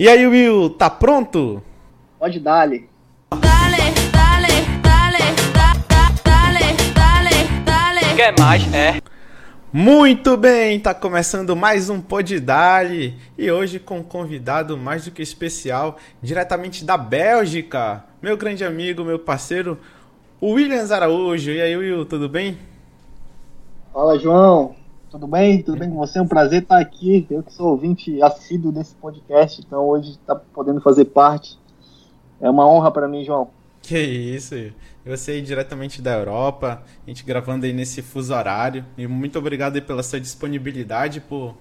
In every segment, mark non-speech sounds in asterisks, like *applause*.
E aí, Will, tá pronto? Pode dar-lhe. Dale, dale, dale, da, da, dale, dale, dale. Quer mais? É. Muito bem, tá começando mais um Pod Dali e hoje com um convidado mais do que especial, diretamente da Bélgica, meu grande amigo, meu parceiro, o Williams Araújo. E aí, Will, tudo bem? Fala, João. Tudo bem? Tudo bem com você? É um prazer estar aqui. Eu que sou ouvinte assíduo desse podcast, então hoje está podendo fazer parte. É uma honra para mim, João. Que isso, você aí diretamente da Europa, a gente gravando aí nesse fuso horário. E muito obrigado aí pela sua disponibilidade, por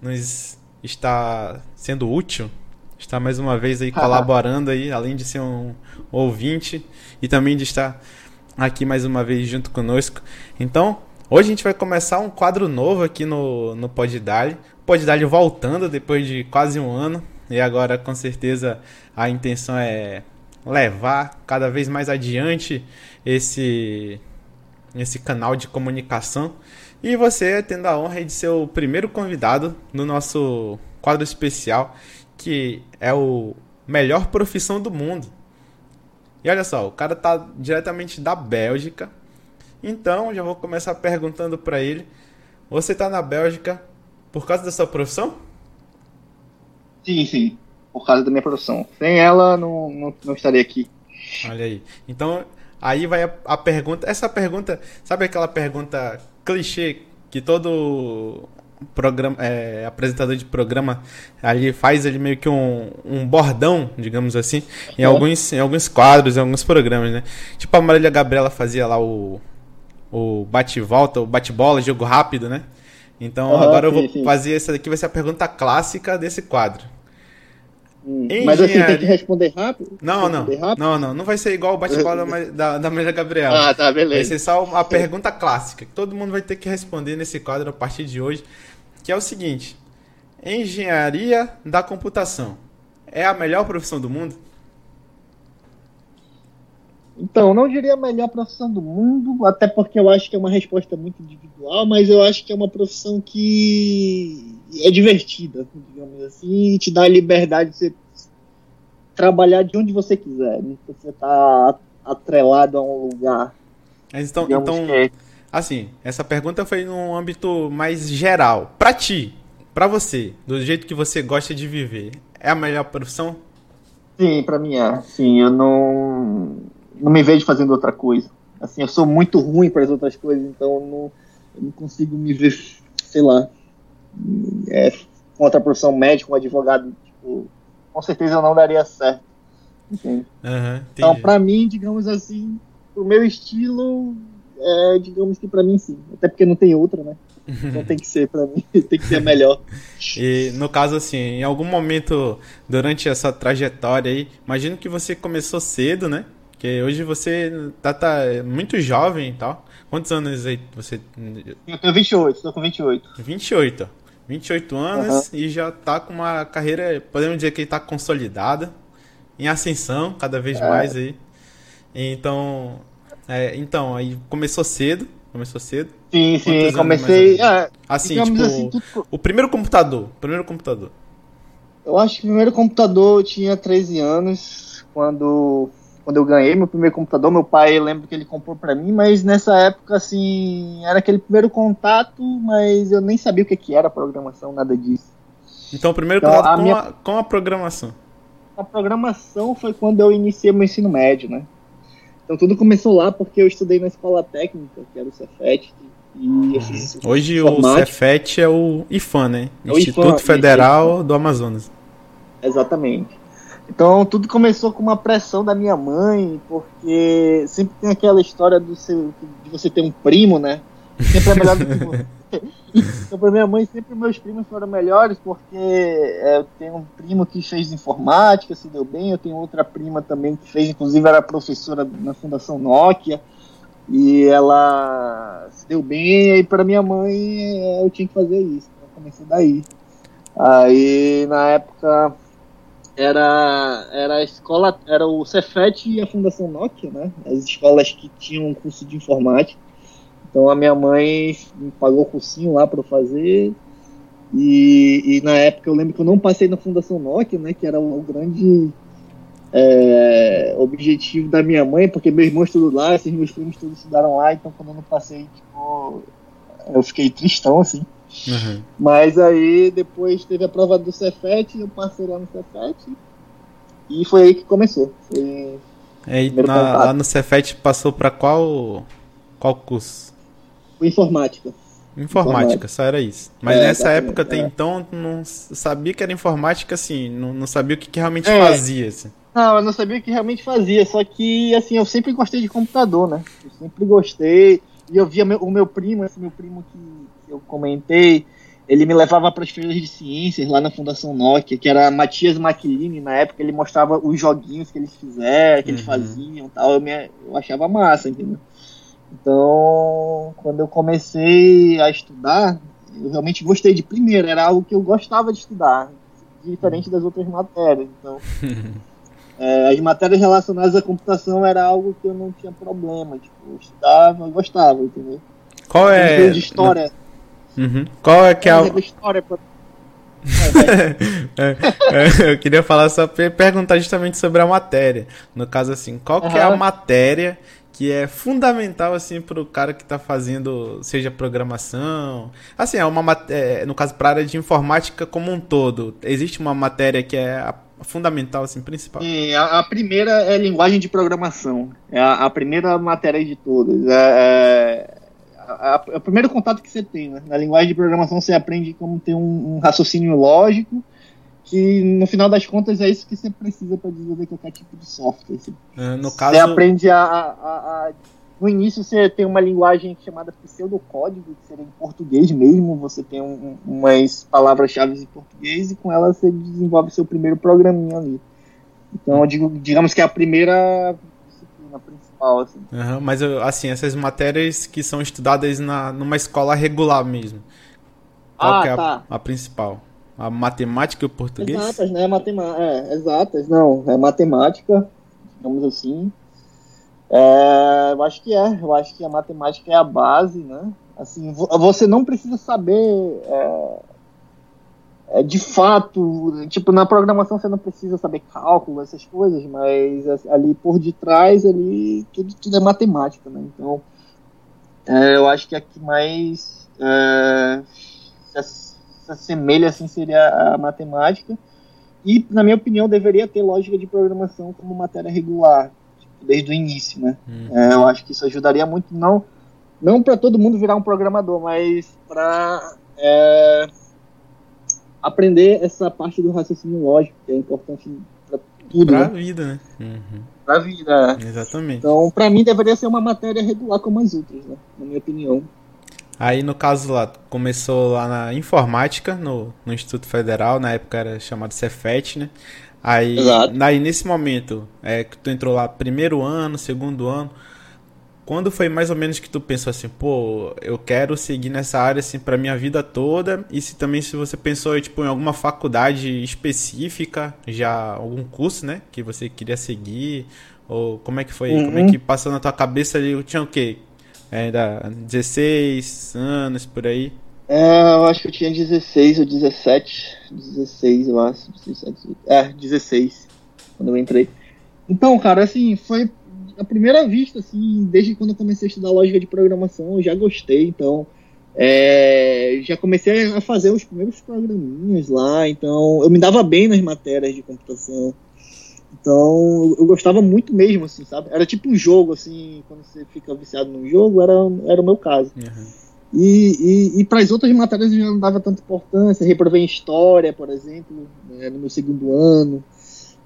nos estar sendo útil, estar mais uma vez aí *laughs* colaborando aí, além de ser um ouvinte e também de estar aqui mais uma vez junto conosco. Então, Hoje a gente vai começar um quadro novo aqui no, no Pod Dali. Pod Dali voltando depois de quase um ano. E agora, com certeza, a intenção é levar cada vez mais adiante esse, esse canal de comunicação. E você tendo a honra de ser o primeiro convidado no nosso quadro especial, que é o Melhor Profissão do Mundo. E olha só, o cara tá diretamente da Bélgica então, já vou começar perguntando para ele: você está na Bélgica por causa da sua profissão? Sim, sim, por causa da minha profissão. Sem ela, não, não, não estaria aqui. Olha aí. Então, aí vai a, a pergunta. Essa pergunta, sabe aquela pergunta clichê que todo programa, é, apresentador de programa ali faz ele meio que um, um bordão, digamos assim, em, é. alguns, em alguns quadros, em alguns programas, né? Tipo a Marília Gabriela fazia lá o o bate-volta, o bate-bola, jogo rápido, né? Então uhum, agora sim, eu vou sim. fazer essa daqui, vai ser a pergunta clássica desse quadro. Hum, Mas assim, tem que responder rápido? Não, não. Rápido? Não, não. Não vai ser igual o bate-bola *laughs* da, da Maria Gabriela. Ah, tá, beleza. Vai ser só a pergunta clássica, que todo mundo vai ter que responder nesse quadro a partir de hoje, que é o seguinte. Engenharia da computação é a melhor profissão do mundo? Então, não diria a melhor profissão do mundo, até porque eu acho que é uma resposta muito individual, mas eu acho que é uma profissão que é divertida, digamos assim, e te dá a liberdade de você trabalhar de onde você quiser, né? você tá atrelado a um lugar. Mas então, então é... assim, essa pergunta foi num âmbito mais geral. Para ti, para você, do jeito que você gosta de viver, é a melhor profissão? Sim, para mim é. Sim, eu não não me vejo fazendo outra coisa. Assim, eu sou muito ruim para as outras coisas, então eu não, eu não consigo me ver, sei lá, é, com outra profissão médico, um advogado. Tipo, com certeza eu não daria certo. Entende? Uhum, então, para mim, digamos assim, o meu estilo, é, digamos que para mim sim. Até porque não tem outra, né? Então *laughs* tem que ser para mim, *laughs* tem que ser melhor. E no caso assim, em algum momento durante essa trajetória aí, imagino que você começou cedo, né? Porque hoje você tá, tá muito jovem e tal. Quantos anos aí você. Eu tenho 28, tô com 28. 28. 28 anos uhum. e já tá com uma carreira, podemos dizer que tá consolidada, em ascensão cada vez é. mais aí. Então, é, então, aí começou cedo, começou cedo. Sim, sim, comecei, é, assim, tipo, assim, tudo... o primeiro computador, o primeiro computador. Eu acho que o primeiro computador eu tinha 13 anos, quando quando eu ganhei meu primeiro computador, meu pai, lembro que ele comprou para mim, mas nessa época, assim, era aquele primeiro contato, mas eu nem sabia o que, que era programação, nada disso. Então, o primeiro então, contato a com, minha... a, com a programação? A programação foi quando eu iniciei meu ensino médio, né? Então, tudo começou lá porque eu estudei na escola técnica, que era o Cefet, e Hoje o Cefet é o IFAM, né? É Instituto IFAM, Federal do Amazonas. Exatamente. Então tudo começou com uma pressão da minha mãe, porque sempre tem aquela história do seu, de você ter um primo, né? Sempre é melhor do que você. *laughs* então, pra minha mãe, sempre meus primos foram melhores, porque é, eu tenho um primo que fez informática, se deu bem, eu tenho outra prima também que fez, inclusive era professora na Fundação Nokia, e ela se deu bem, e para minha mãe eu tinha que fazer isso. Então, eu comecei daí. Aí, na época, era, era a escola, era o Cefet e a Fundação Nokia, né? As escolas que tinham um curso de informática. Então a minha mãe me pagou o cursinho lá para fazer. E, e na época eu lembro que eu não passei na Fundação Nokia, né? Que era o, o grande é, objetivo da minha mãe, porque meu irmão estudou lá, esses meus primos todos estudaram lá, então quando eu não passei, tipo, eu fiquei tristão, assim. Uhum. Mas aí depois teve a prova do Cefet, eu passei lá no Cefet e foi aí que começou. Foi Aí Primeiro na- lá no Cefet passou pra qual qual curso? informática. Informática, Informática. só era isso. Mas É, nessa época até é. então não sabia que era informática assim, não, não sabia o que, que realmente É. fazia assim. Não, eu não sabia o que realmente fazia, só que assim, eu sempre gostei de computador, né? Eu sempre gostei. E eu via meu- o meu primo, esse meu primo que, que eu comentei, ele me levava para as feiras de ciências lá na Fundação Nokia, que era Matias Maquiline, na época ele mostrava os joguinhos que eles fizeram, que eles Uhum. faziam e tal. Eu, me, eu achava massa, entendeu? Então, quando eu comecei a estudar, eu realmente gostei de primeiro, era algo que eu gostava de estudar, diferente das outras matérias. Então, *laughs* é, as matérias relacionadas à computação era algo que eu não tinha problema, tipo, eu estudava, eu gostava, entendeu? Qual é de história, Uhum. Qual é que é a... história pra... *laughs* É, É, eu queria falar só per- perguntar justamente sobre a matéria. No caso assim, qual que é a matéria que é fundamental assim para o cara que está fazendo, seja programação, assim, é uma mat- é, no caso para a área de informática como um todo. Existe uma matéria que é a fundamental assim, principal. Sim, a, a primeira é linguagem de programação. É a, a primeira matéria de todas. É, é, é o primeiro contato que você tem. Né? Na linguagem de programação você aprende como ter um, um raciocínio lógico, que no final das contas é isso que você precisa para desenvolver qualquer tipo de software. Você, Ah, No você caso, aprende a, a- a- a- No início você tem uma linguagem chamada pseudocódigo, que seria em português mesmo. Você tem um- um- umas palavras-chave em português e com elas você desenvolve seu primeiro programinha ali. Então, digo, digamos que é a primeira disciplina principal. Assim. Aham, mas assim, essas matérias que são estudadas na, numa escola regular mesmo. Qual Ah, é a, tá. a principal? A matemática e o português? Exatas, né? Matema é, exatas, não. É matemática, digamos assim. É, eu acho que é. Eu acho que a matemática é a base, né? Assim, vo- você não precisa saber é, é, de fato, tipo, na programação você não precisa saber cálculo, essas coisas, mas é, ali por detrás, ali, tudo, tudo é matemática, né? Então, é, eu acho que a que mais é, se, ass- se assemelha, assim, seria a matemática. E, na minha opinião, deveria ter lógica de programação como matéria regular, tipo, desde o início, né? Hum. É, eu acho que isso ajudaria muito, não, não para todo mundo virar um programador, mas para aprender essa parte do raciocínio lógico, que é importante para tudo, Pra né? vida, né? Uhum, Pra vida. Exatamente. Então, para mim, deveria ser uma matéria regular como as outras, né? Na minha opinião. Aí, no caso lá, começou lá na informática, no, no Instituto Federal, na época era chamado Cefet, né? Aí, Exato. aí nesse momento, é que tu entrou lá primeiro ano, segundo ano, quando foi mais ou menos que tu pensou assim, pô, eu quero seguir nessa área assim pra minha vida toda? E se também se você pensou tipo em alguma faculdade específica, já algum curso, né, que você queria seguir? Ou como é que foi? Como é Uhum. que passou na tua cabeça ali? Tinha o quê? Ainda 16 anos por aí? É, eu acho que eu tinha 16 ou 17. 16, eu acho. 17, é, 16. Quando eu entrei. Então, cara, assim, foi a primeira vista, assim, desde quando eu comecei a estudar lógica de programação, eu já gostei, então. é, já comecei a fazer os primeiros programinhas lá, então eu me dava bem nas matérias de computação. Então, eu gostava muito mesmo, assim, sabe? Era tipo um jogo, assim, quando você fica viciado num jogo, era, era o meu caso. Uhum. E, e, e para as outras matérias eu já não dava tanta importância. Reprovei em História, por exemplo, né, no meu segundo ano.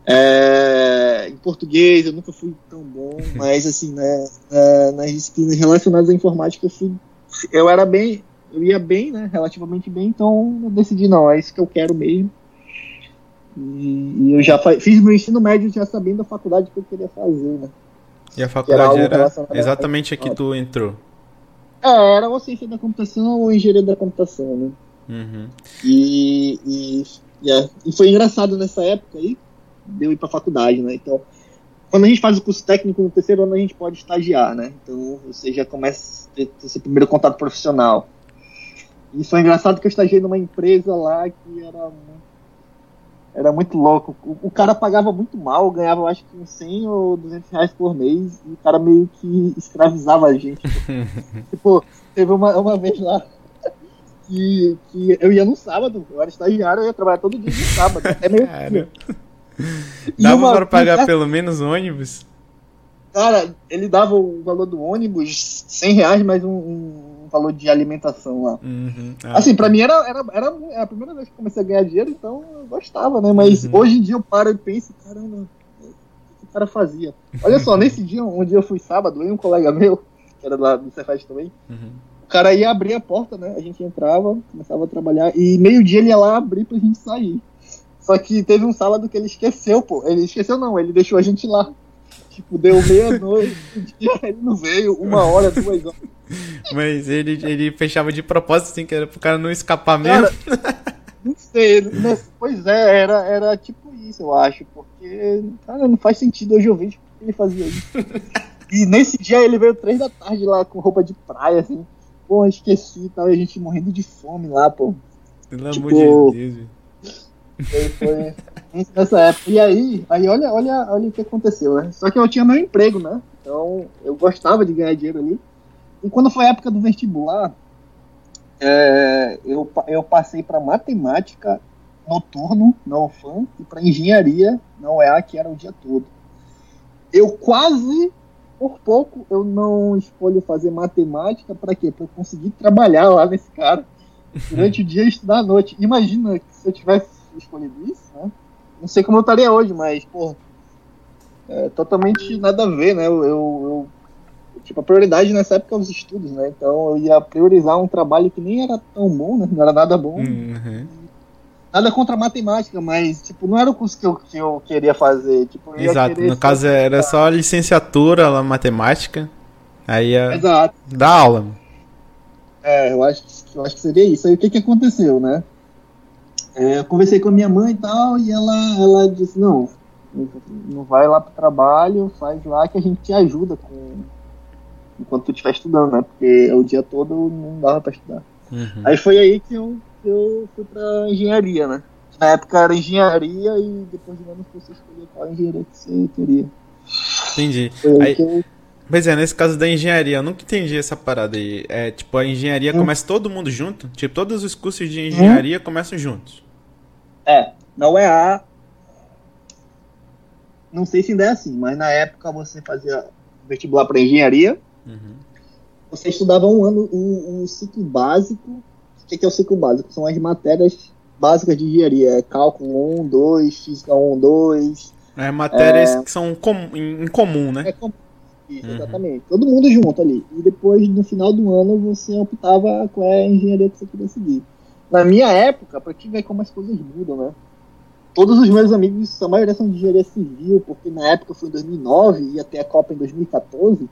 É, em português eu nunca fui tão bom, *laughs* mas assim, né, é, nas disciplinas relacionadas à informática eu fui. Eu era bem. Eu ia bem, né? Relativamente bem, então eu decidi, não, é isso que eu quero mesmo. E, e eu já fiz meu ensino médio já sabendo a faculdade que eu queria fazer, né? E a faculdade era relacionado a- exatamente a que tu entrou. É, era ou ciência da computação ou engenharia da computação, né? Uhum. E, e, e, é, e foi engraçado nessa época aí, de eu ir pra faculdade, né? Então, quando a gente faz o curso técnico no terceiro ano, a gente pode estagiar, né? Então, você já começa a ter, ter seu primeiro contato profissional. E foi engraçado que eu estagiei numa empresa lá que era muito, era muito louco. O, o cara pagava muito mal, ganhava acho que uns 100 ou 200 reais por mês, e o cara meio que escravizava a gente. *laughs* tipo, teve uma, uma vez lá que, que eu ia no sábado, eu era estagiário, eu ia trabalhar todo dia no sábado, até meio Cara. E Dava uma- pra pagar pelo menos ônibus? Cara, ele dava o valor do ônibus, 100 reais mais um, um valor de alimentação lá. Uhum. Ah, Assim, pra mim era, era, era a primeira vez que comecei a ganhar dinheiro, então eu gostava, né? Mas Uhum. hoje em dia eu paro e penso, caramba, o que o cara fazia? Olha só, *laughs* nesse dia, um dia eu fui sábado, e um colega meu, que era lá do Cefaz também, Uhum. o cara ia abrir a porta, né? A gente entrava, começava a trabalhar, e meio-dia ele ia lá abrir pra gente sair. Só que teve um sábado que ele esqueceu, pô. Ele esqueceu não, ele deixou a gente lá. Tipo, deu meia-noite, *laughs* ele não veio, uma hora, duas horas. *laughs* Mas ele, ele fechava de propósito, assim, que era pro cara não escapar mesmo. Cara, *laughs* não sei, né? pois é, era, era tipo isso, eu acho, porque, cara, não faz sentido hoje eu vejo porque ele fazia isso. E nesse dia ele veio três da tarde lá com roupa de praia, assim, pô, esqueci e tal, e a gente morrendo de fome lá, pô. Pelo tipo- amor de Deus. Foi, nessa época. E aí, aí olha, olha, olha o que aconteceu, né? Só que eu tinha meu emprego, né? Então eu gostava de ganhar dinheiro ali. E quando foi a época do vestibular, é, eu, eu passei para matemática noturno na UFAM e para engenharia na UEA, que era o dia todo. Eu quase, por pouco, eu não escolho fazer matemática para quê? Para eu conseguir trabalhar lá nesse cara durante o dia e estudar à noite. Imagina que se eu tivesse escolhido isso, né? Não sei como eu estaria hoje, mas, pô, é totalmente nada a ver, né? Eu, eu- eu- tipo, a prioridade nessa época é os estudos, né? Então eu ia priorizar um trabalho que nem era tão bom, né? Não era nada bom. Uhum. Nada contra a matemática, mas, tipo, não era o curso que eu, que eu queria fazer. Tipo, Exato, no caso era só licenciatura lá, matemática. Aí ia Exato. dar aula. É, eu acho, que- eu acho que seria isso. Aí o que que aconteceu, né? É, eu conversei com a minha mãe e tal, e ela, ela disse, não, não vai lá pro trabalho, faz lá que a gente te ajuda com enquanto tu estiver estudando, né? Porque o dia todo não dava pra estudar. Uhum. Aí foi aí que eu, eu fui pra engenharia, né? Na época era engenharia e depois de um ano você escolher qual engenharia que você queria. Entendi. Foi aí, Aí-. Pois é, nesse caso da engenharia, eu nunca entendi essa parada aí. É, tipo, a engenharia Hum. começa todo mundo junto? Tipo, todos os cursos de engenharia começam juntos. É, na UEA. Não sei se ainda é assim, mas na época você fazia vestibular para engenharia, Uhum. você estudava um ano o, o ciclo básico. O que que é o ciclo básico? São as matérias básicas de engenharia. É cálculo 1, 2, física 1, 2. É matérias que são com- em, comum, né? É como... Isso, Uhum. exatamente. Todo mundo junto ali. E depois, no final do ano, você optava qual é a engenharia que você queria seguir. Na minha época, pra te ver como as coisas mudam, né? Todos os meus amigos, a maioria são de engenharia civil, porque na época foi em 2009, ia ter a Copa em 2014,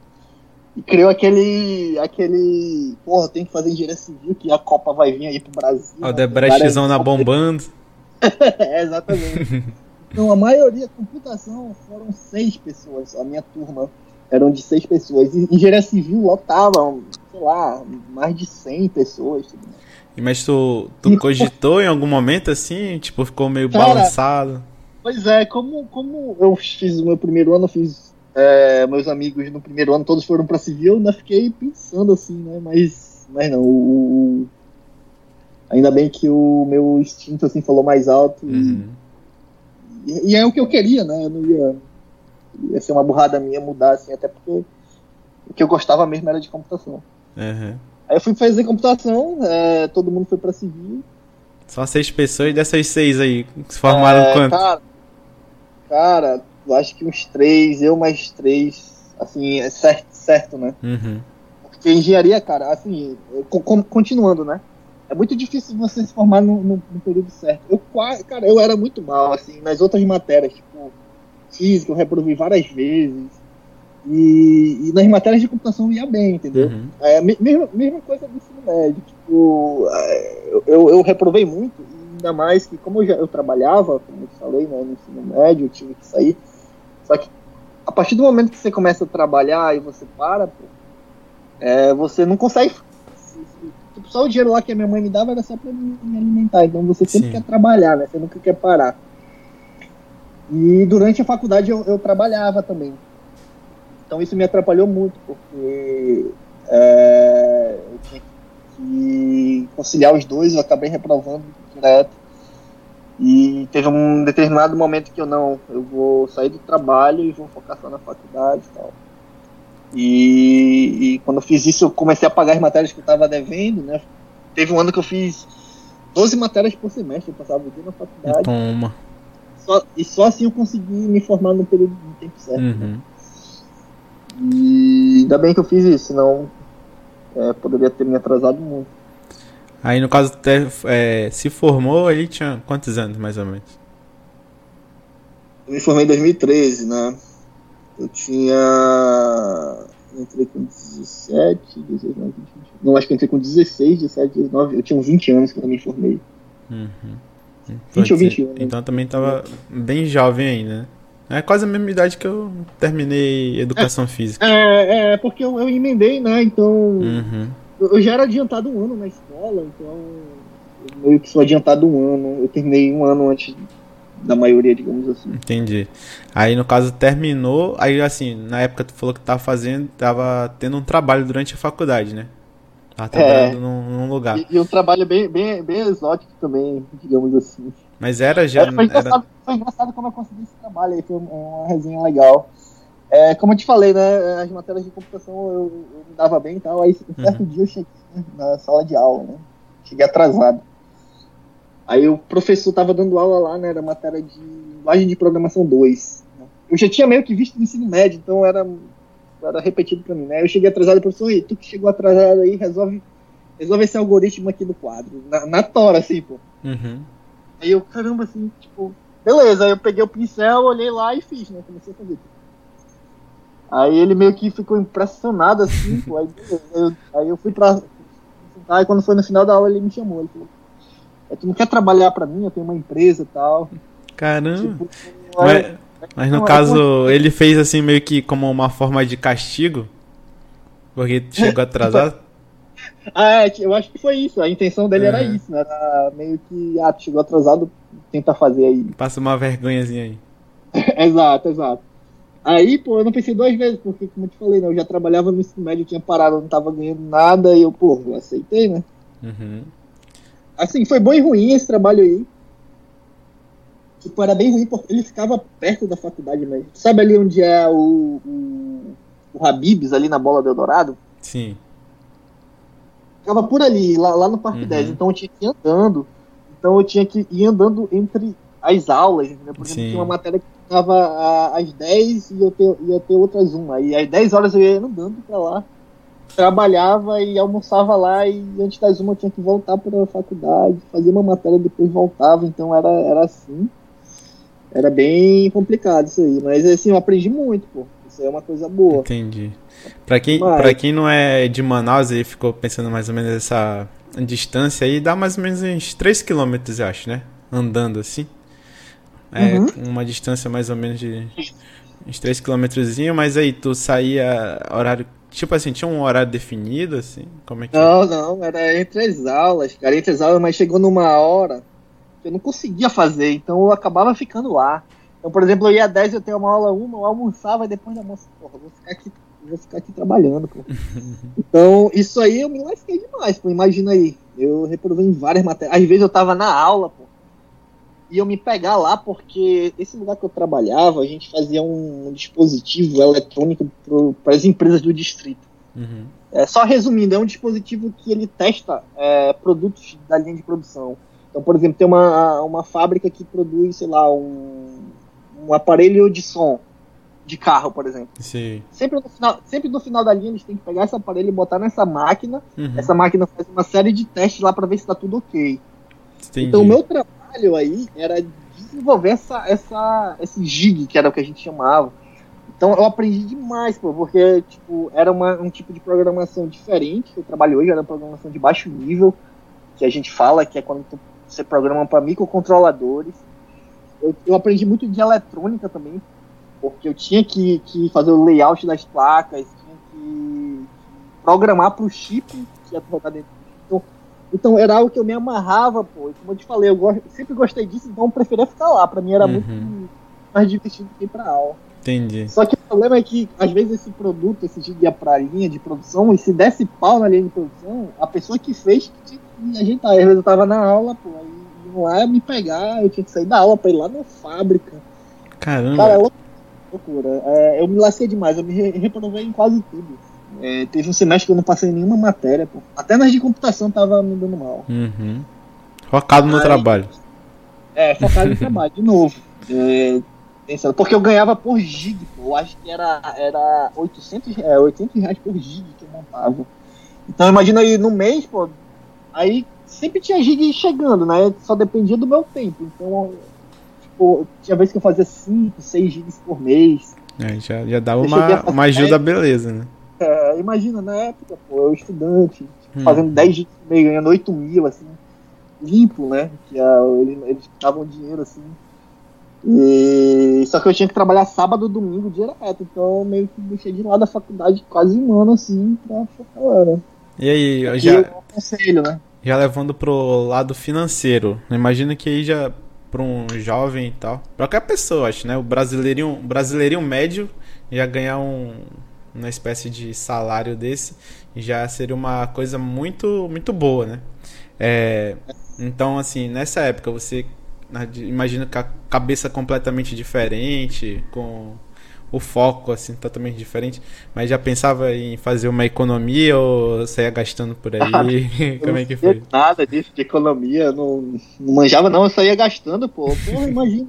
e criou aquele, aquele, porra, tem que fazer engenharia civil, que a Copa vai vir aí pro Brasil. O né? Debrechtzão na bombando. *laughs* é, exatamente. Então, a maioria, computação, foram seis pessoas. A minha turma eram de seis pessoas. E engenharia civil lotavam, sei lá, mais de 100 pessoas. tudo mais. Mas tu, tu cogitou em algum momento assim? Tipo, ficou meio Cara, balançado. Pois é, como, como eu fiz o meu primeiro ano, eu fiz. é, meus amigos no primeiro ano, todos foram pra civil, eu ainda fiquei pensando assim, né? Mas, mas não, o, o- ainda bem que o meu instinto assim falou mais alto e- Uhum. E, e é o que eu queria, né? Eu não ia, ia ser uma burrada minha mudar, assim, até porque o que eu gostava mesmo era de computação. Uhum. Aí eu fui fazer computação, é, todo mundo foi pra civil. Só seis pessoas, dessas seis aí, se formaram É, quanto? Cara, cara, eu acho que uns três, eu mais três, assim, é certo, certo né? Uhum. Porque engenharia, cara, assim, co- co- continuando, né? É muito difícil você se formar no, no- no período certo. Eu quase, cara, eu era muito mal, assim, nas outras matérias, tipo, física, eu reprovei várias vezes. E, e nas matérias de computação ia bem, entendeu? Uhum. É, me- mesma, mesma coisa do ensino médio. Tipo, é, eu- eu, eu reprovei muito, ainda mais que, como eu, já, eu trabalhava, como eu falei, né, no ensino médio, eu tive que sair. Só que a partir do momento que você começa a trabalhar e você para, pô, é, você não consegue. Se, se- tipo, só o dinheiro lá que a minha mãe me dava era só pra me, me alimentar. Então você sempre Sim. quer trabalhar, né? Você nunca quer parar. E durante a faculdade eu, eu trabalhava também. Então isso me atrapalhou muito, porque é, eu tinha que conciliar os dois, eu acabei reprovando direto. E teve um determinado momento que eu não, eu vou sair do trabalho e vou focar só na faculdade e tal. E, e quando eu fiz isso, eu comecei a pagar as matérias que eu estava devendo, né? Teve um ano que eu fiz 12 matérias por semestre, eu passava o dia na faculdade. Toma. Só- e só assim eu consegui me formar no período no tempo certo. Uhum. E ainda bem que eu fiz isso, senão é, poderia ter me atrasado muito. Aí no caso, te- é, se formou, ele tinha quantos anos, mais ou menos? Eu me formei em 2013, né? Eu tinha. eu Entrei com 17, 16, não, 20, 20. Não, acho que eu entrei com 16, 17, 19. Eu tinha uns 20 anos quando eu me formei. Uhum. 20 ou Pode ser. 21, né? Então também tava bem jovem ainda, né? É quase a mesma idade que eu terminei educação física. É, é porque eu, eu emendei, né? Então. Uhum. Eu eu já era adiantado um ano na escola, então. Eu meio que sou adiantado um ano. Eu terminei um ano antes da maioria, digamos assim. Entendi. Aí no caso terminou, aí assim, na época tu falou que tava fazendo, tava tendo um trabalho durante a faculdade, né? Tava trabalhando num, num lugar. E, e um trabalho bem, bem, bem exótico também, digamos assim. Mas era já. É, foi, Era... engraçado, foi engraçado como eu consegui esse trabalho aí, foi uma resenha legal. É, como eu te falei, né, as matérias de computação eu, eu me dava bem e tal, aí um certo dia eu cheguei né, na sala de aula, né, cheguei atrasado. Aí o professor tava dando aula lá, né, era matéria de linguagem de programação 2. né. Eu já tinha meio que visto no ensino médio, então era, era repetido pra mim, né, eu cheguei atrasado, professor, "Ei, tu que chegou atrasado aí, resolve, resolve esse algoritmo aqui do quadro, na, na tora, assim, pô. Uhum. Aí eu, caramba, assim, tipo, beleza, aí eu peguei o pincel, olhei lá e fiz, né? Comecei a fazer. Aí ele meio que ficou impressionado, assim, *laughs* pô, aí, beleza, eu, aí eu fui pra. Aí quando foi no final da aula ele me chamou, ele falou, "É, tu não quer trabalhar pra mim? Eu tenho uma empresa e tal. Caramba. Tipo, Mas, mas no caso, ele fez assim meio que como uma forma de castigo? Porque chegou *laughs* atrasado? Ah, é, eu acho que foi isso. A intenção dele era Uhum. isso, né? Era meio que, ah, chegou atrasado, tenta fazer aí. Passa uma vergonhazinha aí. *laughs* exato, exato. Aí, pô, eu não pensei duas vezes, porque, como eu te falei, né, eu já trabalhava no ensino médio, eu tinha parado, eu não tava ganhando nada, e eu, pô, eu aceitei, né? Uhum. Assim, foi bom e ruim esse trabalho aí. Tipo, era bem ruim, porque ele ficava perto da faculdade mesmo. Sabe ali onde é o, o, o Habibs, ali na Bola do Eldorado? Sim. Ficava por ali, lá, lá no Parque Uhum. 10. Então eu tinha que ir andando. Então eu tinha que ir andando entre as aulas, entendeu? Por exemplo, Sim. tinha uma matéria que ficava às 10 e eu ter, ia ter outras uma. E às 10 horas eu ia andando pra lá, trabalhava e almoçava lá e antes das uma eu tinha que voltar para a faculdade, fazia uma matéria depois voltava, então era, era assim. Era bem complicado isso aí, mas assim, eu aprendi muito, pô. Isso é uma coisa boa. Entendi. Pra quem, Mas- pra quem não é de Manaus e ficou pensando mais ou menos essa distância aí, dá mais ou menos uns 3 km, eu acho, né? Andando assim. É Uhum. uma distância mais ou menos de uns 3 km, mas aí tu saía horário. Tipo assim, tinha um horário definido, assim? Como é que. Não, não, era entre as aulas, cara, entre as aulas, mas chegou numa hora que eu não conseguia fazer, então eu acabava ficando lá. Então, por exemplo, eu ia às 10, eu tenho uma aula 1, eu almoçava e depois da almoço, porra, vou ficar aqui, vou ficar aqui trabalhando, pô. *laughs* Então, isso aí eu me lasquei demais, pô, imagina aí. Eu reprovei em várias matérias. Às vezes eu tava na aula, pô, e eu me pegar lá porque esse lugar que eu trabalhava, a gente fazia um dispositivo eletrônico para as empresas do distrito. Uhum. É, só resumindo, é um dispositivo que ele testa é, produtos da linha de produção. Então, por exemplo, tem uma, uma fábrica que produz, sei lá, um, um aparelho de som de carro, por exemplo. Sim. Sempre no, final, sempre no final da linha eles têm que pegar esse aparelho e botar nessa máquina. Uhum. Essa máquina faz uma série de testes lá para ver se está tudo ok. Entendi. Então, o meu trabalho aí era desenvolver essa, essa, esse gig, que era o que a gente chamava. Então, eu aprendi demais, pô, porque tipo, era uma, um tipo de programação diferente que eu trabalho hoje, era programação de baixo nível, que a gente fala que é quando tu, você programa para microcontroladores. Eu, eu aprendi muito de eletrônica também, porque eu tinha que, que fazer o layout das placas, tinha que programar para o chip que ia rodar dentro. Então, Então era algo que eu me amarrava, pô. E como eu te falei, eu gosto, sempre gostei disso, então eu preferia ficar lá. Pra mim era Uhum. muito mais divertido que ir pra aula. Entendi. Só que o problema é que, às vezes, esse produto, esse gig ia pra linha de produção, e se desse pau na linha de produção, a pessoa que fez que tinha que ajeitar. Às vezes eu tava na aula, pô, aí lá me pegar, eu tinha que sair da aula pra ir lá na fábrica. Caramba. Cara, é lou- loucura. É, eu me lasquei demais, eu me re- reprovei em quase tudo. É, teve um semestre que eu não passei nenhuma matéria, pô. Até nas de computação tava me dando mal. Uhum. Focado no Aí- trabalho. É, focado no trabalho, de novo. É, pensando, porque eu ganhava por gig, pô. Eu acho que era, era 800, é, 800 reais por gig que eu montava. Então imagina aí no mês, pô. Aí sempre tinha gig chegando, né? Só dependia do meu tempo. Então, tipo, tinha vezes que eu fazia 5, 6 gigs por mês. É, já, já dava Eu uma, uma ajuda beleza, né? É, imagina, na época, pô, eu estudante, Hum. fazendo 10 gigs por mês, ganhando 8 mil, assim, limpo, né? Que a, eles, eles davam dinheiro, assim. E, só que eu tinha que trabalhar sábado, domingo, direto. Então eu meio que deixei de lado a faculdade quase um ano, assim, pra focar né? E aí, E já, eu aconselho, né? Já levando pro lado financeiro, imagina que aí já para um jovem e tal, pra qualquer pessoa, acho, né? O brasileirinho, brasileirinho médio já ganhar um uma espécie de salário desse já seria uma coisa muito muito boa, né? É, então, assim, nessa época você imagina com a cabeça completamente diferente, com o foco assim totalmente diferente, mas já pensava em fazer uma economia ou saia gastando por aí? *laughs* *laughs* Como é que foi? Nada disso de economia, não, não manjava não, eu só ia gastando, pô. Porra, *laughs* imagina.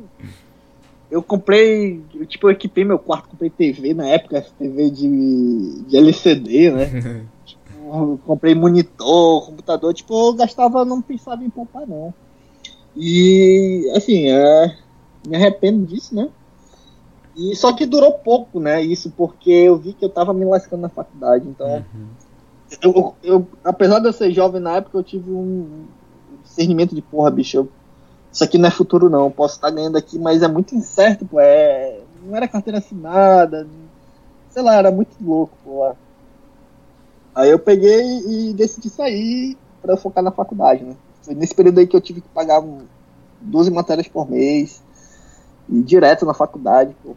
Eu comprei, eu, tipo, eu equipei meu quarto, comprei TV na época, TV de, de LCD, né? Tipo, comprei monitor, computador, tipo, eu gastava, não pensava em poupar não. E, assim, é, me arrependo disso, né? E só que durou pouco, né? Isso porque eu vi que eu tava me lascando na faculdade, então eu, eu- eu- apesar de eu ser jovem na época, eu tive um discernimento de porra, bicho. eu- isso aqui não é futuro, não. Eu posso estar ganhando aqui, mas é muito incerto, pô. É, não era carteira assinada, sei lá, era muito louco, pô. Aí eu peguei e decidi sair pra eu focar na faculdade, né? Foi nesse período aí que eu tive que pagar um- 12 matérias por mês, e direto na faculdade, pô.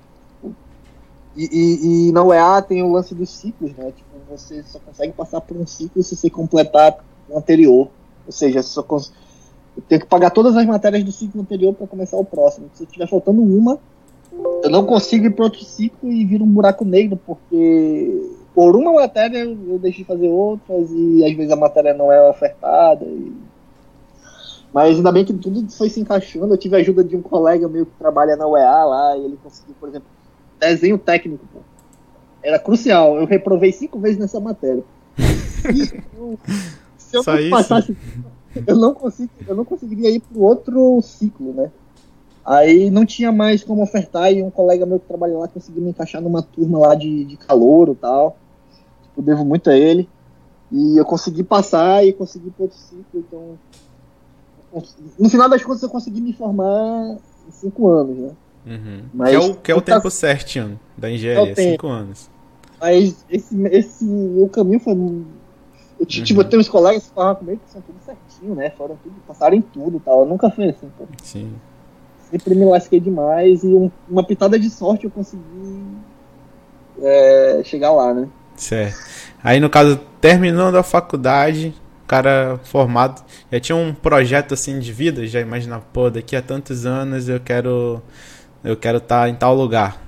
E, e, e na UEA tem o lance dos ciclos, né? Tipo, você só consegue passar por um ciclo se você completar o anterior. Ou seja, só cons... eu tenho que pagar todas as matérias do ciclo anterior para começar o próximo. Se tiver faltando uma, eu não consigo ir para outro ciclo e vira um buraco negro, porque por uma matéria eu eu deixo de fazer outras e às vezes a matéria não é ofertada. e- Mas ainda bem que tudo foi se encaixando. Eu tive a ajuda de um colega meu que trabalha na UEA lá e ele conseguiu, por exemplo, desenho técnico. Pô. Era crucial. Eu reprovei cinco vezes nessa matéria. *laughs* Eu- se eu Só não isso? passasse, eu não, consigo, eu não conseguiria ir para outro ciclo, né? Aí não tinha mais como ofertar e um colega meu que trabalha lá conseguiu me encaixar numa turma lá de, de calor e tal. Tipo, devo muito a ele. E eu consegui passar e consegui para outro ciclo, então. No final das contas eu consegui me formar em cinco anos, né? Uhum. Mas que é o, que é o tempo certinho da engenharia, É tempo. cinco anos. Mas esse, esse o caminho foi. Eu, ti- tipo, Uhum. eu tenho uns colegas que falavam comigo que são tudo certinho, né? Foram tudo, passaram em tudo e tal. Eu nunca fui assim, pô. Sim. Sempre me lasquei demais e um- uma pitada de sorte eu consegui é, chegar lá, né? Certo. Aí, no caso, terminando a faculdade, o cara formado, já tinha um projeto assim de vida, já imaginava, pô, daqui a tantos anos eu quero eu quero estar em tal lugar.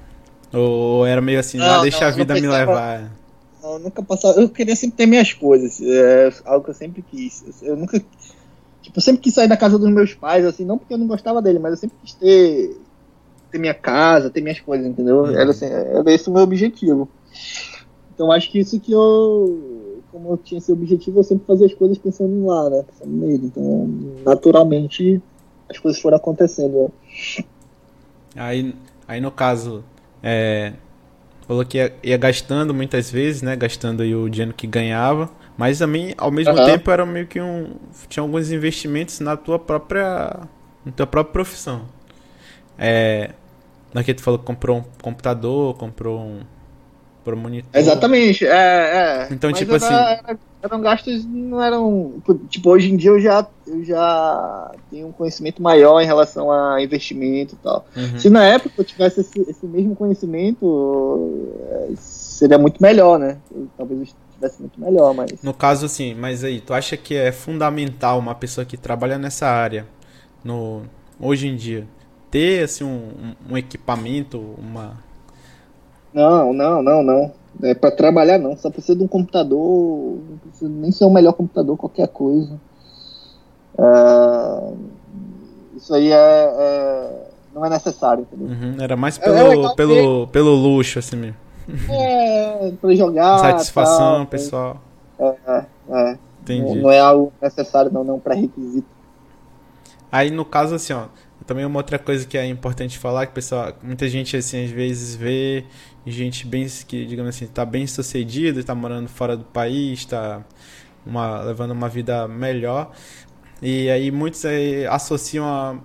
Ou era meio assim, Não, ah, não, deixa a não vida me levar. Eu nunca passava. Eu queria sempre ter minhas coisas. É algo que eu sempre quis. Eu nunca. Tipo, eu sempre quis sair da casa dos meus pais, assim, não porque eu não gostava dele, mas eu sempre quis ter. ter minha casa, ter minhas coisas, entendeu? Uhum. Era, assim, era esse o meu objetivo. Então acho que isso que eu. Como eu tinha esse objetivo, eu sempre fazia as coisas pensando lá, né? Pensando nele. Então, naturalmente, as coisas foram acontecendo. né? Aí, aí no caso, é, falou que ia, ia gastando muitas vezes, né? Gastando aí o dinheiro que ganhava. Mas também, ao mesmo Aham. tempo, era meio que um. Tinha alguns investimentos na tua própria. Na tua própria profissão. É. Daqui tu falou que comprou um computador, comprou um, pro monitor. Exatamente, é, é. Então, Mas tipo era- assim- era- eram gastos, não eram. Tipo, hoje em dia eu já, eu já tenho um conhecimento maior em relação a investimento e tal. Uhum. Se na época eu tivesse esse, esse mesmo conhecimento, é, seria muito melhor, né? Eu- talvez eu estivesse muito melhor, mas. No caso, assim, mas aí, tu acha que é fundamental uma pessoa que trabalha nessa área, no, hoje em dia, ter, assim, um- um equipamento, uma... Não, não, não, não. É pra trabalhar não. Só precisa de um computador. Não precisa nem ser o melhor computador, qualquer coisa. É, Isso aí é, é- não é necessário, entendeu? Uhum, era mais É pelo, legal pelo, pelo luxo, assim mesmo. *laughs* É pra jogar. Satisfação, tal, pessoal. É, não, Entendi. não é algo necessário, não, não é um pré-requisito. Aí, no caso, assim, ó, também uma outra coisa que é importante falar, que pessoal, muita gente, assim, às vezes vê gente bem, que, digamos assim, tá bem sucedido, tá morando fora do país, tá uma, levando uma vida melhor. E aí muitos aí associam a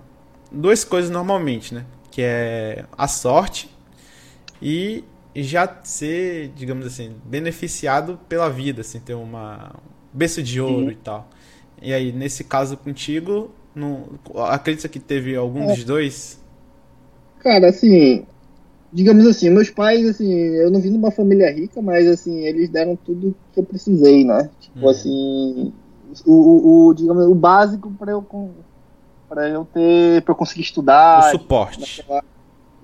duas coisas normalmente, né? Que é a sorte e já ser, digamos assim, beneficiado pela vida, assim, ter uma berço de ouro e tal. E aí, nesse caso contigo, não, acredita que teve algum dos dois? Cara, assim, digamos assim, meus pais, assim, eu não vim de uma família rica, mas assim, eles deram tudo que eu precisei, né? Tipo Uhum. assim, o, o, digamos, o básico para eu para eu ter, para eu conseguir estudar, o suporte. naquela-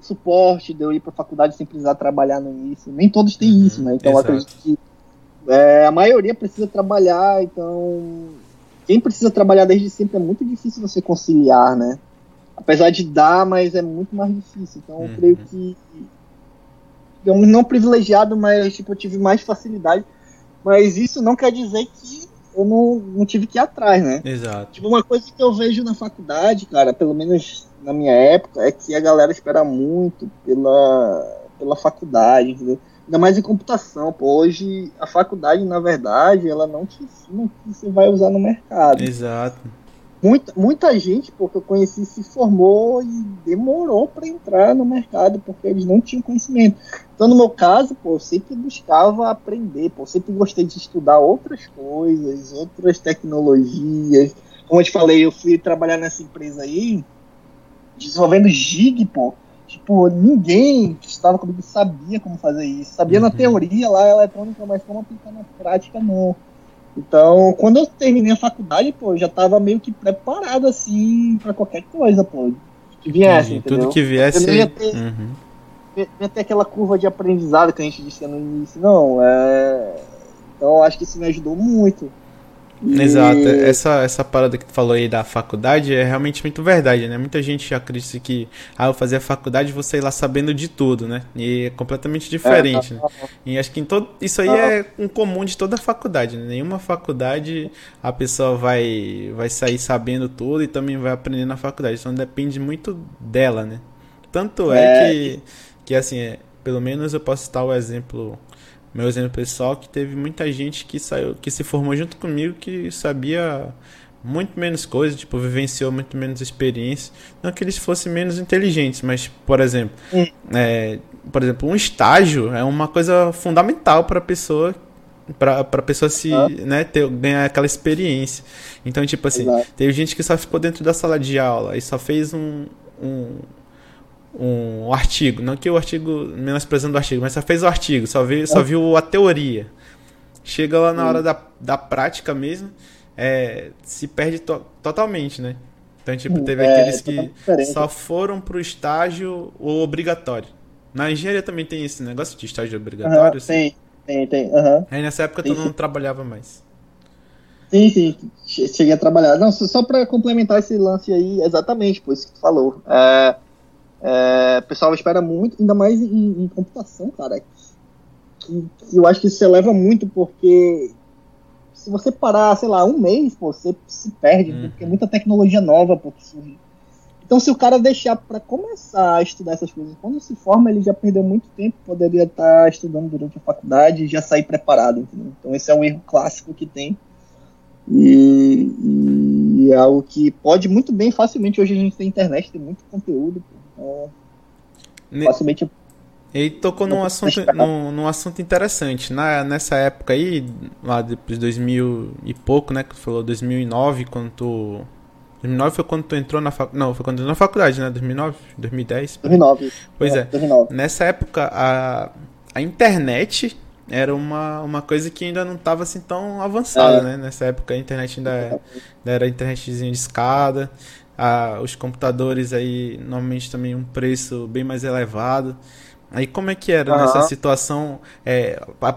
suporte de eu ir para faculdade sem precisar trabalhar no início. Nem todos têm Uhum, isso, né? Então acredito que é, a maioria precisa trabalhar, então quem precisa trabalhar desde sempre é muito difícil você conciliar, né? Apesar de dar, mas é muito mais difícil. Então eu Uhum. creio que digamos, não privilegiado, mas tipo, eu tive mais facilidade. Mas isso não quer dizer que eu não, não tive que ir atrás, né? Exato. Tipo, uma coisa que eu vejo na faculdade, cara, pelo menos na minha época, é que a galera espera muito pela, pela faculdade, entendeu? Ainda mais em computação, pô. Hoje, a faculdade, na verdade, ela não te ensina o que você vai usar no mercado. Exato. Muita, muita gente, pô, que eu conheci, se formou e demorou para entrar no mercado, porque eles não tinham conhecimento. Então, no meu caso, pô, eu sempre buscava aprender, pô, eu sempre gostei de estudar outras coisas, outras tecnologias. Como eu te falei, eu fui trabalhar nessa empresa aí, desenvolvendo gig, pô. Tipo, ninguém que estava comigo sabia como fazer isso. Sabia na Uhum. teoria lá, eletrônica, mas como aplicar na prática, não. Então, quando eu terminei a faculdade, pô, eu já tava meio que preparado, assim, pra qualquer coisa, pô. Que viesse, entendeu? Tudo que viesse. Eu não ia ter- Uhum. Ia ter aquela curva de aprendizado que a gente disse no início. Não, é... Então, eu acho que isso me ajudou muito. E- Exato, essa, essa parada que tu falou aí da faculdade é realmente muito verdade, né? Muita gente acredita que, ah, eu fazer a faculdade e vou sair lá sabendo de tudo, né? E é completamente diferente, né? E acho que em todo, isso aí é um comum de toda faculdade, né? Nenhuma faculdade a pessoa vai, vai sair sabendo tudo e também vai aprender na faculdade. Então depende muito dela, né? Tanto é, É. que, que assim, é, pelo menos eu posso citar o exemplo meu exemplo pessoal que teve muita gente que saiu, que se formou junto comigo que sabia muito menos coisas, tipo, vivenciou muito menos experiência. Não que eles fossem menos inteligentes, mas, por exemplo, Hum. é, por exemplo, um estágio é uma coisa fundamental para a pessoa para a pessoa se, Ah. né, ter, ganhar aquela experiência. Então, tipo assim, Exato. teve gente que só ficou dentro da sala de aula e só fez um, um, um artigo. Não que o artigo, menosprezando o artigo, mas só fez o artigo, só viu, só viu a teoria. Chega lá na hora da, da prática mesmo, é, se perde to- totalmente, né? Então, tipo, teve É, aqueles que só foram pro estágio obrigatório. Na engenharia também tem esse negócio de estágio obrigatório. Aham, assim. tem, tem, tem. aham. Aí nessa época tu Tem não sim. trabalhava mais. Sim, sim, che- cheguei a trabalhar. Não, só, só para complementar esse lance aí, exatamente, por isso que tu falou. É, é, o pessoal espera muito, ainda mais em, em computação, cara. Que, que eu acho que isso eleva muito, porque se você parar, sei lá, um mês, pô, você se perde, Uhum. porque é muita tecnologia nova, pô, que surge. Então, se o cara deixar para começar a estudar essas coisas, quando se forma, ele já perdeu muito tempo, poderia estar estudando durante a faculdade e já sair preparado, entendeu? Então, esse é um erro clássico que tem. E, e é algo que pode muito bem, facilmente. Hoje a gente tem internet, tem muito conteúdo, Então, Ne- facilmente Ele tocou num assunto, num, num assunto interessante. Na, nessa época aí, lá depois de 2000 e pouco, né? Que tu falou 2009, quando tu. 2009 foi quando tu entrou na faculdade. Não, foi quando tu entrou na faculdade, né? 2009? 2010? 2009. Pois é. 2009. Nessa época, a, a internet era uma, uma coisa que ainda não estava assim tão avançada, É. né? Nessa época a internet ainda, ainda era internetzinha de escada, a, os computadores aí normalmente também um preço bem mais elevado. Aí como é que era Aham. nessa situação? É, a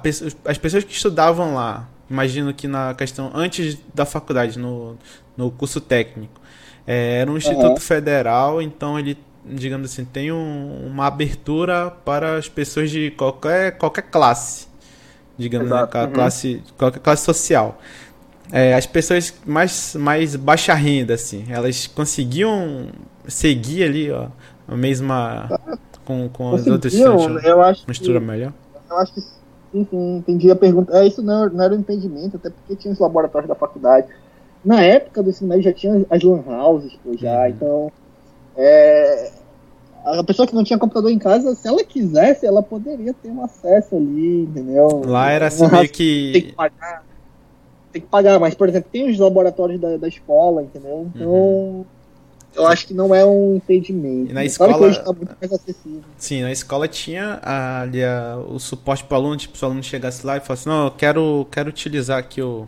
as pessoas que estudavam lá, imagino que na questão antes da faculdade, no, no curso técnico, é, era um instituto Aham. federal, então ele, digamos assim, tem um- uma abertura para as pessoas de qualquer, qualquer classe, digamos, né, Uhum. classe, qualquer classe social. É, as pessoas mais, mais baixa renda, assim, elas conseguiam seguir ali, ó, a mesma com, com as outras eu acho uma que, melhor. eu acho que sim, sim, entendi a pergunta. É, isso não, não era um impedimento, até porque tinha os laboratórios da faculdade. Na época do ensino médio já tinha as lan houses, pô, já, Uhum. então é, a pessoa que não tinha computador em casa, se ela quisesse, ela poderia ter um acesso ali, entendeu? Lá era assim Lan meio house tem que que. pagar. Tem que pagar, mas, por exemplo, tem os laboratórios da, da escola, entendeu? Então, eu acho que não é um impedimento. E na Claro que escola- hoje tá muito mais acessível. Sim, na escola tinha a- ali a- o suporte para o aluno, tipo, se o aluno chegasse lá e falasse, não, eu quero, quero utilizar aqui o,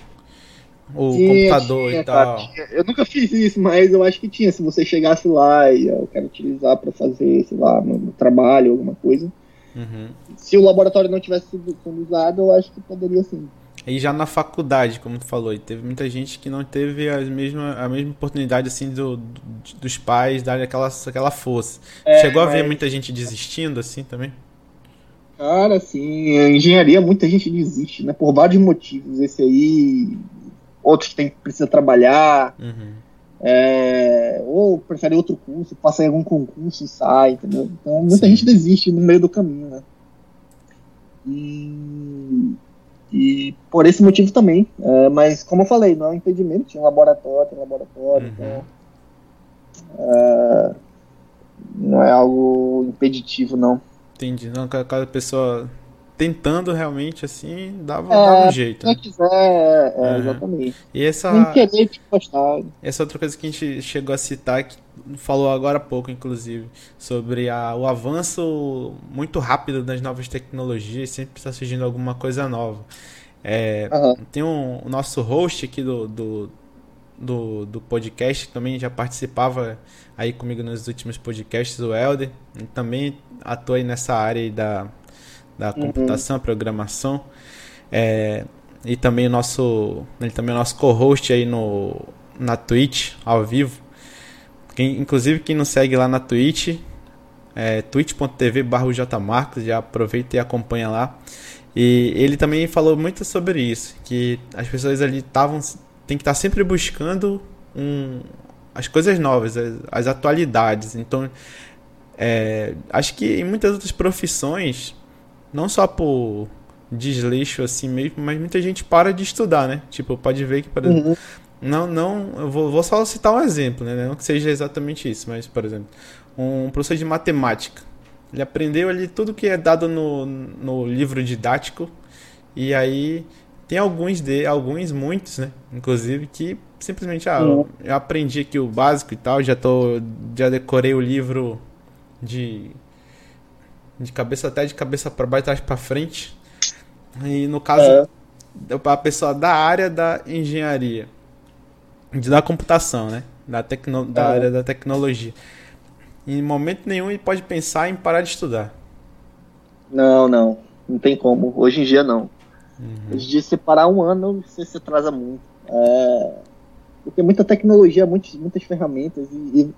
o Tinha, computador tinha, e tal. cara. Eu nunca fiz isso, mas eu acho que tinha. Se você chegasse lá e eu quero utilizar para fazer, sei lá, no, no trabalho, alguma coisa. Uhum. Se o laboratório não tivesse sido sendo usado, eu acho que poderia sim. E já na faculdade, como tu falou, teve muita gente que não teve as mesma, a mesma oportunidade assim do, do- dos pais darem aquela, aquela força. É, Chegou a ver mas- muita gente desistindo assim também? Cara, assim, engenharia muita gente desiste, né? Por vários motivos. Esse aí, outros que tem, precisa trabalhar, Uhum. é, ou prefere outro curso, passa em algum concurso e sai, entendeu? Então muita Sim. gente desiste no meio do caminho, né? E, e por esse motivo também. é, mas como eu falei, não é um impedimento, tinha um laboratório, tem um laboratório, Uhum. então é, não é algo impeditivo, não. Entendi. Não, ca- cada pessoa tentando realmente assim, dava, É, dava um jeito. Quem Né? quiser, é, Uhum. exatamente. E essa, Nem querer te gostar. Essa outra coisa que a gente chegou a citar, que falou agora há pouco, inclusive, sobre a- o avanço muito rápido das novas tecnologias, sempre está surgindo alguma coisa nova. É, Aham. tem um, o nosso host aqui do, do, do, do podcast, que também já participava aí comigo nos últimos podcasts, o Helder, ele também atua aí nessa área da, da computação, programação. É, e também o nosso. Ele também é o nosso co-host aí no, na Twitch, ao vivo. Quem, inclusive quem nos segue lá na Twitch, é twitch.tv barra jmarcos, já aproveita e acompanha lá. E ele também falou muito sobre isso, que as pessoas ali estavam. tem que estar sempre buscando um, as coisas novas, as, as atualidades. Então, é, acho que em muitas outras profissões, não só por desleixo assim mesmo, mas muita gente para de estudar, né? Tipo, pode ver que, por exemplo, Uhum. Não, não, eu vou, vou só citar um exemplo, né? Não que seja exatamente isso, mas, por exemplo, um professor de matemática. Ele aprendeu ali tudo que é dado no, no livro didático e aí tem alguns de alguns muitos, né? Inclusive que simplesmente ah, eu, eu aprendi aqui o básico e tal, já tô já decorei o livro de de cabeça até de cabeça para baixo, trás para frente. E no caso É. a pessoa da área da engenharia, da computação, né? Da, tecno, da É. área da tecnologia. Em momento nenhum ele pode pensar em parar de estudar. Não, não. Não tem como. Hoje em dia, não. Uhum. Hoje em dia, separar um ano, você se atrasa muito. É, Porque muita tecnologia, muitas, muitas ferramentas, e, e-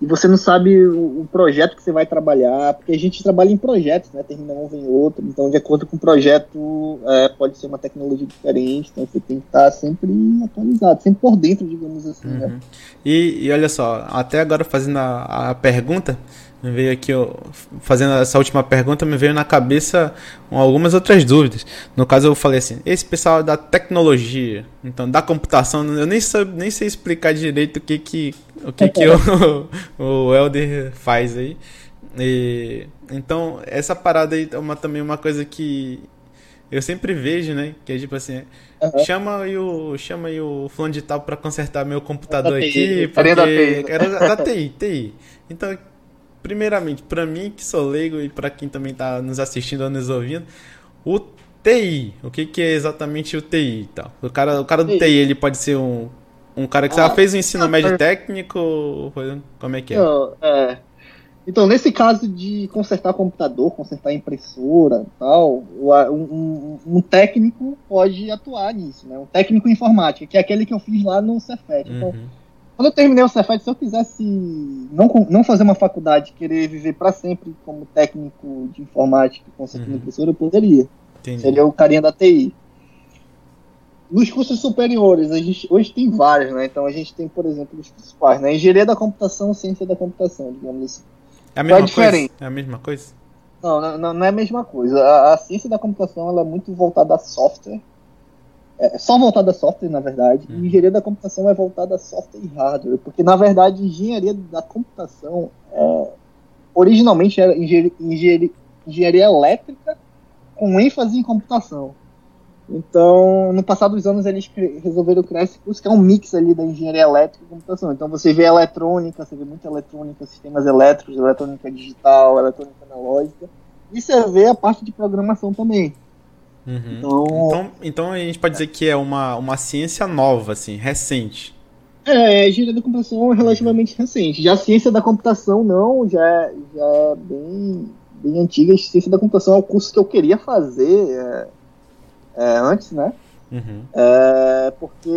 e você não sabe o, o projeto que você vai trabalhar, porque a gente trabalha em projetos, né? Termina um, vem outro. Então, de acordo com o projeto, é, pode ser uma tecnologia diferente. Então, você tem que estar sempre atualizado, sempre por dentro, digamos assim, né? Uhum. E, e olha só, até agora fazendo a, a pergunta, me veio aqui, ó, fazendo essa última pergunta, me veio na cabeça algumas outras dúvidas. No caso, eu falei assim: esse pessoal da tecnologia, então da computação, eu nem, sei, nem sei explicar direito o que que o, que que *laughs* o, o Elder faz aí. E, então, essa parada aí é uma, também uma coisa que eu sempre vejo, né? Que é tipo assim, Aham. chama aí o, chama aí o fulano de tal pra consertar meu computador Da TI, aqui, da porque TI, né? era da TI, TI. Então, primeiramente, pra mim que sou leigo e pra quem também tá nos assistindo ou nos ouvindo, o TI, o que que é exatamente o TI e tal? O cara, o cara do TI. Ele pode ser um, um cara que Ah, já fez o ensino ah, médio técnico, como é que é? Não, é. Então, nesse caso de consertar computador, consertar impressora e tal, um, um- um técnico pode atuar nisso, né? Um técnico em informática, que é aquele que eu fiz lá no Cefet. Então, Uhum. Quando eu terminei o Cefet, se eu quisesse não, não fazer uma faculdade, querer viver para sempre como técnico de informática, consertando Uhum. impressora, eu poderia. Entendi. Seria o carinha da TI. Nos cursos superiores, a gente, hoje tem vários, né? Então a gente tem, por exemplo, os principais, né? Engenharia da computação, ciência da computação, digamos assim. É a é mesma coisa? diferença? É a mesma coisa? Não, não, não- não é a mesma coisa. A, a ciência da computação ela é muito voltada a software. É só voltada a software, na verdade. E engenharia da computação é voltada a software e hardware. Porque, na verdade, engenharia da computação é, originalmente era engenharia, engenharia, engenharia elétrica com ênfase em computação. Então, no passar dos anos, eles resolveram criar esse curso que é um mix ali da engenharia elétrica e computação. Então, você vê eletrônica, você vê muita eletrônica, sistemas elétricos, eletrônica digital, eletrônica analógica. E você vê a parte de programação também. Uhum. Então, Então, então a gente pode dizer que é uma, uma ciência nova, assim, recente. é, a engenharia da computação é relativamente recente. Já a ciência da computação, não, já, é- já é bem, bem antiga. A ciência da computação é o curso que eu queria fazer é, é, antes, né? Uhum. É, porque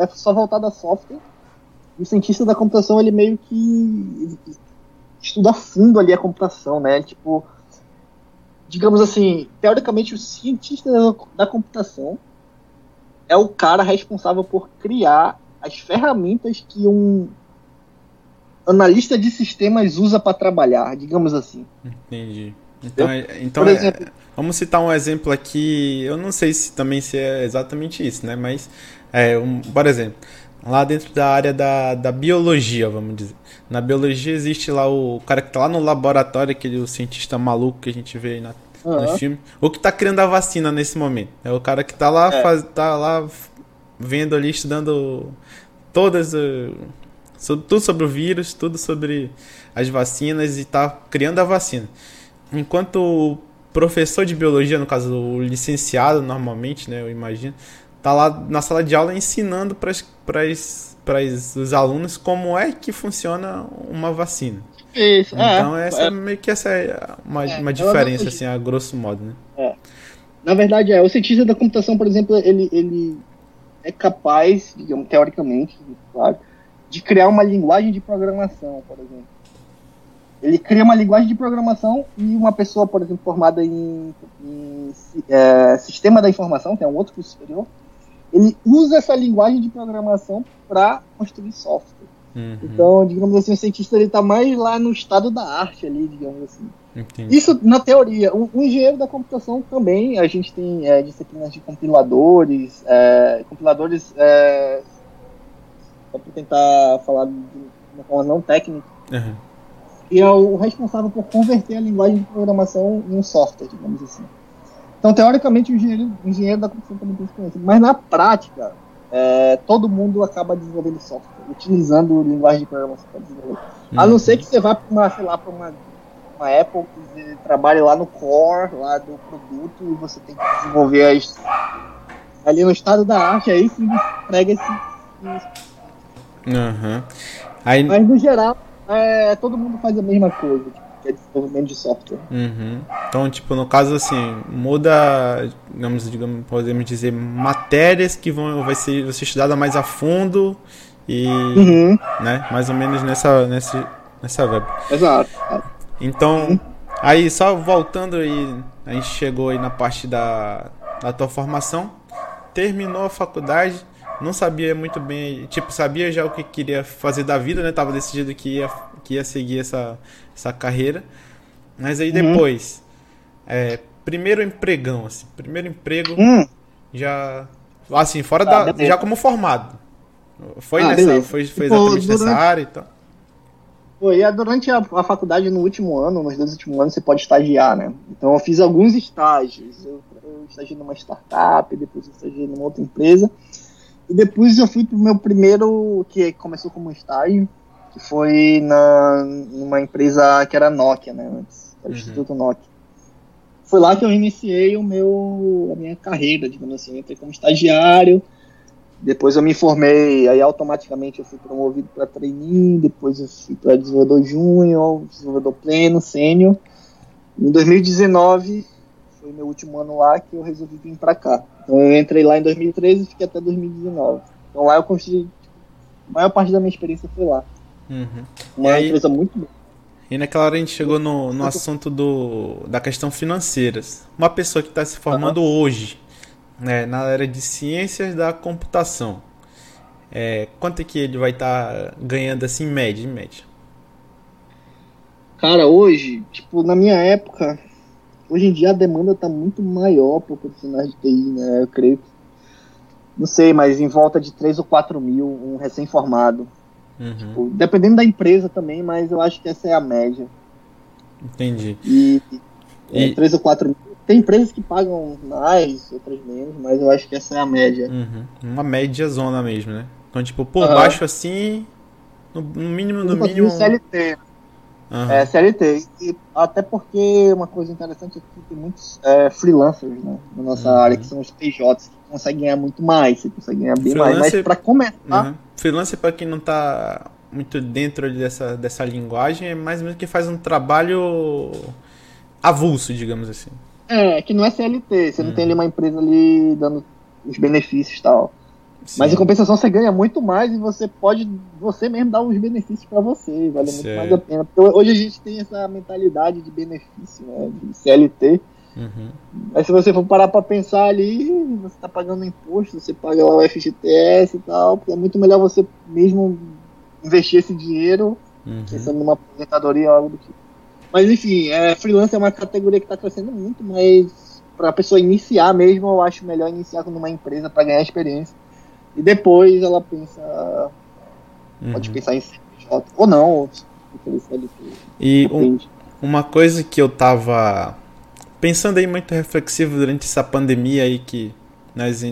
é só voltado a software. E o cientista da computação, ele meio que estuda a fundo ali a computação, né? Tipo, digamos assim, teoricamente o cientista da, computação é o cara responsável por criar as ferramentas que um analista de sistemas usa para trabalhar, digamos assim. Entendi. Então, é- então é- exemplo, vamos citar um exemplo aqui. Eu não sei se também se é exatamente isso, né? Mas, é, um, por exemplo, lá dentro da área da, da biologia, vamos dizer. Na biologia existe lá o cara que tá lá no laboratório, aquele o cientista maluco que a gente vê aí na, no aham, filme. O que tá criando a vacina nesse momento. É o cara que tá lá, É. faz, tá lá vendo ali, estudando todas. eh, so- tudo sobre o vírus, tudo sobre as vacinas e tá criando a vacina. Enquanto o professor de biologia, no caso o licenciado normalmente, né, eu imagino, tá lá na sala de aula ensinando para os alunos como é que funciona uma vacina. isso, é, Então essa é, meio que essa é uma, É, uma é diferença assim, a grosso modo, né? Na verdade, é. O cientista da computação, por exemplo, ele, ele é capaz, digamos, teoricamente, claro, de criar uma linguagem de programação, por exemplo. Ele cria uma linguagem de programação e uma pessoa, por exemplo, formada em, em é, sistema da informação, que é um outro curso superior, ele usa essa linguagem de programação para construir software. Uhum, Então, digamos assim, o cientista ele está mais lá no estado da arte ali, digamos assim. entendi. Isso na teoria. O, o engenheiro da computação também, a gente tem é, disciplinas de compiladores, é, compiladores, é, só para tentar falar de uma forma não técnica, Uhum. e é o responsável por converter a linguagem de programação em um software, digamos assim. Então, teoricamente, o engenheiro, o engenheiro da computação também tem experiência, mas na prática, é, todo mundo acaba desenvolvendo software, utilizando linguagem de programação para desenvolver. A Uhum. não ser que você vá para uma, sei lá, para uma, uma Apple que você trabalhe lá no core, lá do produto, e você tem que desenvolver as, ali no estado da arte, aí você prega esse. esse- Uhum. Aí, Mas no geral, é, todo mundo faz a mesma coisa, tipo, é desenvolvimento de software. Uhum. Então, tipo, no caso assim, muda, digamos, digamos, podemos dizer, matérias que vão vai ser, vai ser estudada mais a fundo e, Uhum, né, mais ou menos nessa nessa nessa vibe. exato. Então, aí só voltando aí, a gente chegou aí na parte da, da tua formação, terminou a faculdade, não sabia muito bem, tipo, sabia já o que queria fazer da vida, né? Tava decidido que ia, que ia seguir essa, essa carreira. Mas aí Uhum. depois, é, primeiro empregão, assim, primeiro emprego Hum, já, assim, fora Tá, da, beleza. já como formado. Foi Ah, nessa, beleza. foi, foi Tipo, exatamente nessa área e tal. Foi, durante a, a faculdade, no último ano, nos dois últimos anos, você pode estagiar, né? Então eu fiz alguns estágios. Eu, eu estagiei numa startup, depois eu estagiei numa outra empresa. E depois eu fui pro meu primeiro, que começou como estágio, que foi na, numa empresa que era Nokia, né? Antes, era Uhum. Instituto Nokia. Foi lá que eu iniciei o meu, a minha carreira, digamos assim. Eu entrei como estagiário, depois eu me formei, aí automaticamente eu fui promovido para trainee, depois eu fui para desenvolvedor júnior, desenvolvedor pleno, sênior. Em 2019 foi meu último ano lá que eu resolvi vir para cá. Então eu entrei lá em 2013 e fiquei até 2019. Então lá eu construí, a maior parte da minha experiência foi lá. Uhum. Uma E aí- empresa muito boa. E naquela hora a gente chegou no, no assunto do, da questão financeira. Uma pessoa que está se formando hoje, né, na área de ciências da computação, é, quanto é que ele vai estar ganhando assim em média, em média? Cara, hoje, tipo, na minha época, hoje em dia a demanda tá muito maior por profissionais de TI, né? Eu creio que. Não sei, mas em volta de 3 ou 4 mil, um recém-formado. Uhum, Tipo, Dependendo da empresa também, mas eu acho que essa é a média. entendi. E, E- é, 3 ou 4 mil. Tem empresas que pagam mais, outras menos, mas eu acho que essa é a média. Uhum. Uma média zona mesmo, né? Então, tipo, por Aham. baixo assim, no, no mínimo, no mínimo. CLT, Aham. É, CLT. E até porque uma coisa interessante aqui tem muitos é, freelancers né, na nossa Uhum. área, que são os PJs, que conseguem ganhar muito mais, você consegue ganhar bem mais. Mas Freelancer- para começar, Uhum. Freelancer, pra quem não tá muito dentro dessa, dessa linguagem, é mais ou menos que faz um trabalho avulso, digamos assim. é que não é CLT, você não Uhum. tem ali uma empresa ali dando os benefícios e tal. Mas em Sim. compensação você ganha muito mais e você pode você mesmo dar os benefícios para você, vale muito Certo. mais a pena. Porque hoje a gente tem essa mentalidade de benefício, né, de CLT. Uhum. Mas se você for parar pra pensar ali, você tá pagando imposto, você paga lá o FGTS e tal, porque é muito melhor você mesmo investir esse dinheiro, Uhum. pensando numa aposentadoria ou algo do tipo. Mas enfim, é, freelance é uma categoria que tá crescendo muito, mas pra pessoa iniciar mesmo, eu acho melhor iniciar numa empresa pra ganhar experiência. E depois ela pensa, pode Uhum. pensar em CNPJ, ou não, ou CLT, E um- uma coisa que eu tava pensando aí muito reflexivo durante essa pandemia aí que nós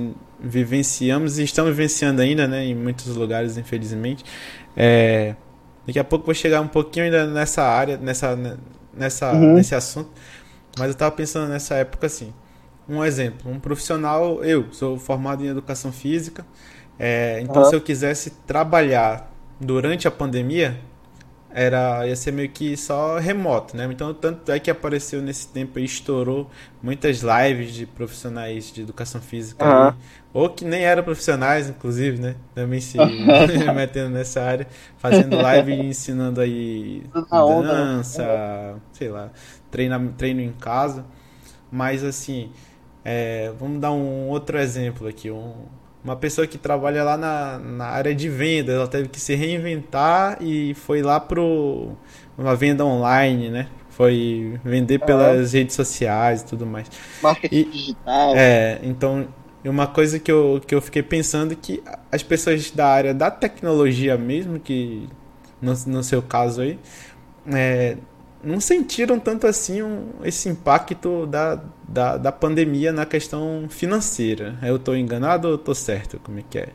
vivenciamos e estamos vivenciando ainda, né, em muitos lugares, infelizmente. É, daqui a pouco vou chegar um pouquinho ainda nessa área, nessa, nessa, Uhum. nesse assunto, mas eu tava pensando nessa época assim. Um exemplo, um profissional, eu sou formado em educação física, é, então Aham. se eu quisesse trabalhar durante a pandemia, era ia ser meio que só remoto, né? Então tanto é que apareceu nesse tempo e estourou muitas lives de profissionais de educação física aí, ou que nem eram profissionais, inclusive, né? Também se *laughs* metendo nessa área, fazendo live e ensinando aí né? dança, sei lá, treino, treino em casa. Mas assim, é, vamos dar um outro exemplo aqui. Um, uma pessoa que trabalha lá na, na área de venda, ela teve que se reinventar e foi lá pro uma venda online, né? Foi vender pelas redes sociais e tudo mais. Marketing E- digital. É, então, uma coisa que eu, que eu fiquei pensando é que as pessoas da área da tecnologia mesmo, que no, no seu caso aí, é, não sentiram tanto assim um- esse impacto da, da, da pandemia na questão financeira. Eu tô enganado ou tô certo? Como é que é?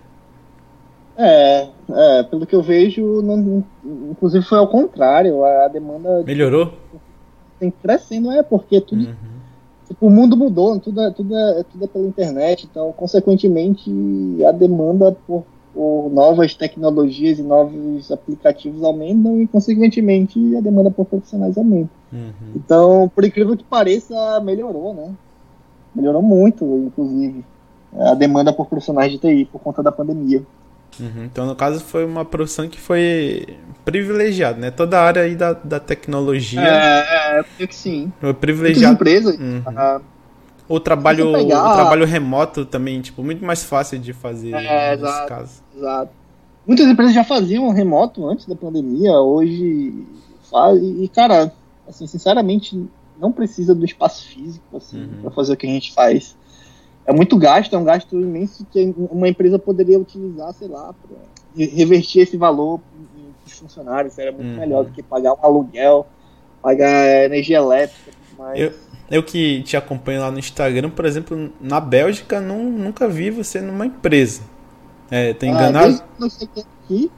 É, é, pelo que eu vejo, não- inclusive foi ao contrário, a demanda Melhorou? tem crescendo, é, porque tudo, Uhum. tipo, o mundo mudou, tudo é, tudo, é, tudo é pela internet, então, consequentemente, a demanda por, por novas tecnologias e novos aplicativos aumentam e, consequentemente, a demanda por profissionais aumenta. Uhum. Então, por incrível que pareça, melhorou, né? Melhorou muito, inclusive, a demanda por profissionais de TI por conta da pandemia. Uhum. Então, no caso, foi uma profissão que foi privilegiada, né? Toda a área aí da, da tecnologia É, é, eu que sim. foi Muitas privilegiada. empresas, Uhum. O trabalho, o trabalho remoto também, tipo, muito mais fácil de fazer É, nesse exato. caso. Exato. Muitas empresas já faziam remoto antes da pandemia, hoje faz. E, cara, assim, sinceramente, não precisa do espaço físico assim, Uhum. para fazer o que a gente faz. É muito gasto, é um gasto imenso que uma empresa poderia utilizar, sei lá, para revertir esse valor em funcionários, era muito Uhum. melhor do que pagar um aluguel, pagar energia elétrica, mas Eu, eu que te acompanho lá no Instagram, por exemplo, na Bélgica, não, nunca vi você numa empresa. É, tô Ah, enganado? desde que eu cheguei aqui,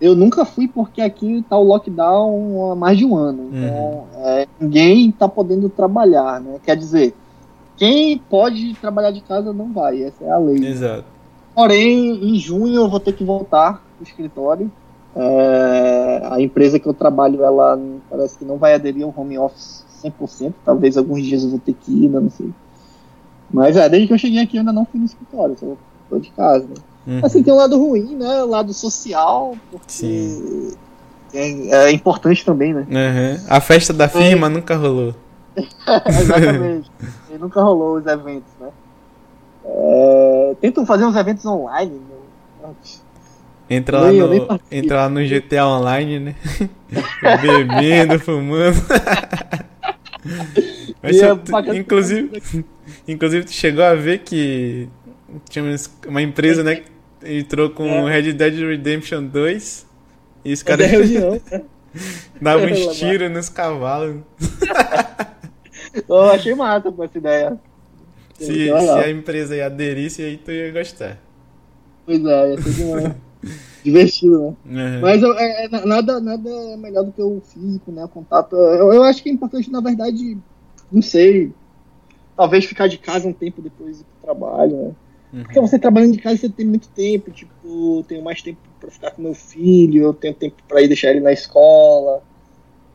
eu nunca fui porque aqui tá o lockdown há mais de um ano. Então, é, ninguém tá podendo trabalhar, né? Quer dizer, quem pode trabalhar de casa não vai, essa é a lei. Exato. Porém, em junho eu vou ter que voltar pro escritório. É, a empresa que eu trabalho, ela parece que não vai aderir ao home office 100%. Talvez alguns dias eu vou ter que ir, ainda não sei. Mas é, desde que eu cheguei aqui eu ainda não fui no escritório, só tô de casa. Né? Uhum. Assim, tem um lado ruim, né? O lado social, porque é, é importante também, né? Uhum. A festa da firma nunca rolou. *laughs* Exatamente. *laughs* e nunca rolou os eventos, né? É, tentam fazer uns eventos online. né? Entra lá, no, entra lá no GTA Online, né? *laughs* Bebendo, fumando. Mas tu- bacana que- inclusive, *laughs* inclusive, tu chegou a ver que tinha uma empresa, né? Que entrou com É. Red Dead Redemption 2 e os é caras né? *laughs* davam Ela uns tiros nos cavalos. *laughs* Eu achei massa com essa ideia. Se, se a empresa aderisse, aí tu ia gostar. Pois é, ia ser demais. Divertido, né? Uhum. Mas eu- é, é, nada, nada é melhor do que o físico, né? O contato. Eu, eu acho que é importante, na verdade, não sei. Talvez ficar de casa um tempo depois pro trabalho, né? Uhum. Porque você trabalhando de casa, você tem muito tempo. Tipo, tenho mais tempo pra ficar com meu filho, eu tenho tempo pra ir deixar ele na escola.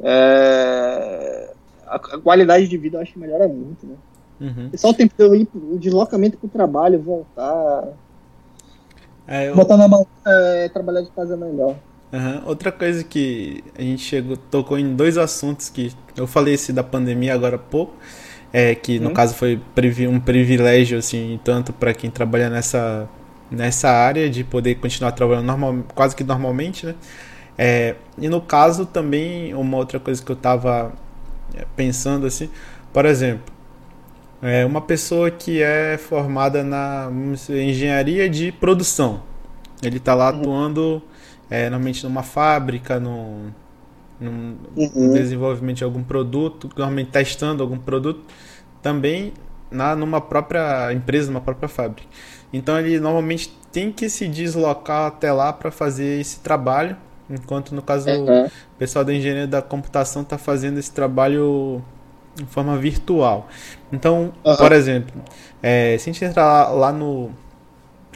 É, A, a qualidade de vida eu acho que melhora muito, né? Uhum. E só o tempo de eu ir, pro- o deslocamento pro trabalho, voltar. É, eu- Botar na mão, é, trabalhar de casa é melhor. Aham. Outra coisa que a gente chegou, tocou em dois assuntos que eu falei esse da pandemia agora há pouco, é que no Hum. caso foi um privilégio assim, tanto para quem trabalha nessa nessa área de poder continuar trabalhando normal, quase que normalmente, né? É, e no caso também uma outra coisa que eu tava é, pensando assim, por exemplo, é uma pessoa que é formada na dizer, engenharia de produção. Ele está lá Uhum. atuando é, normalmente numa fábrica, num, num, Uhum. no desenvolvimento de algum produto, normalmente testando algum produto, também na, numa própria empresa, numa própria fábrica. Então ele normalmente tem que se deslocar até lá para fazer esse trabalho, enquanto no caso Uhum. o pessoal da engenharia da computação está fazendo esse trabalho de forma virtual. Então, por exemplo, é, se a gente entrar lá, lá no,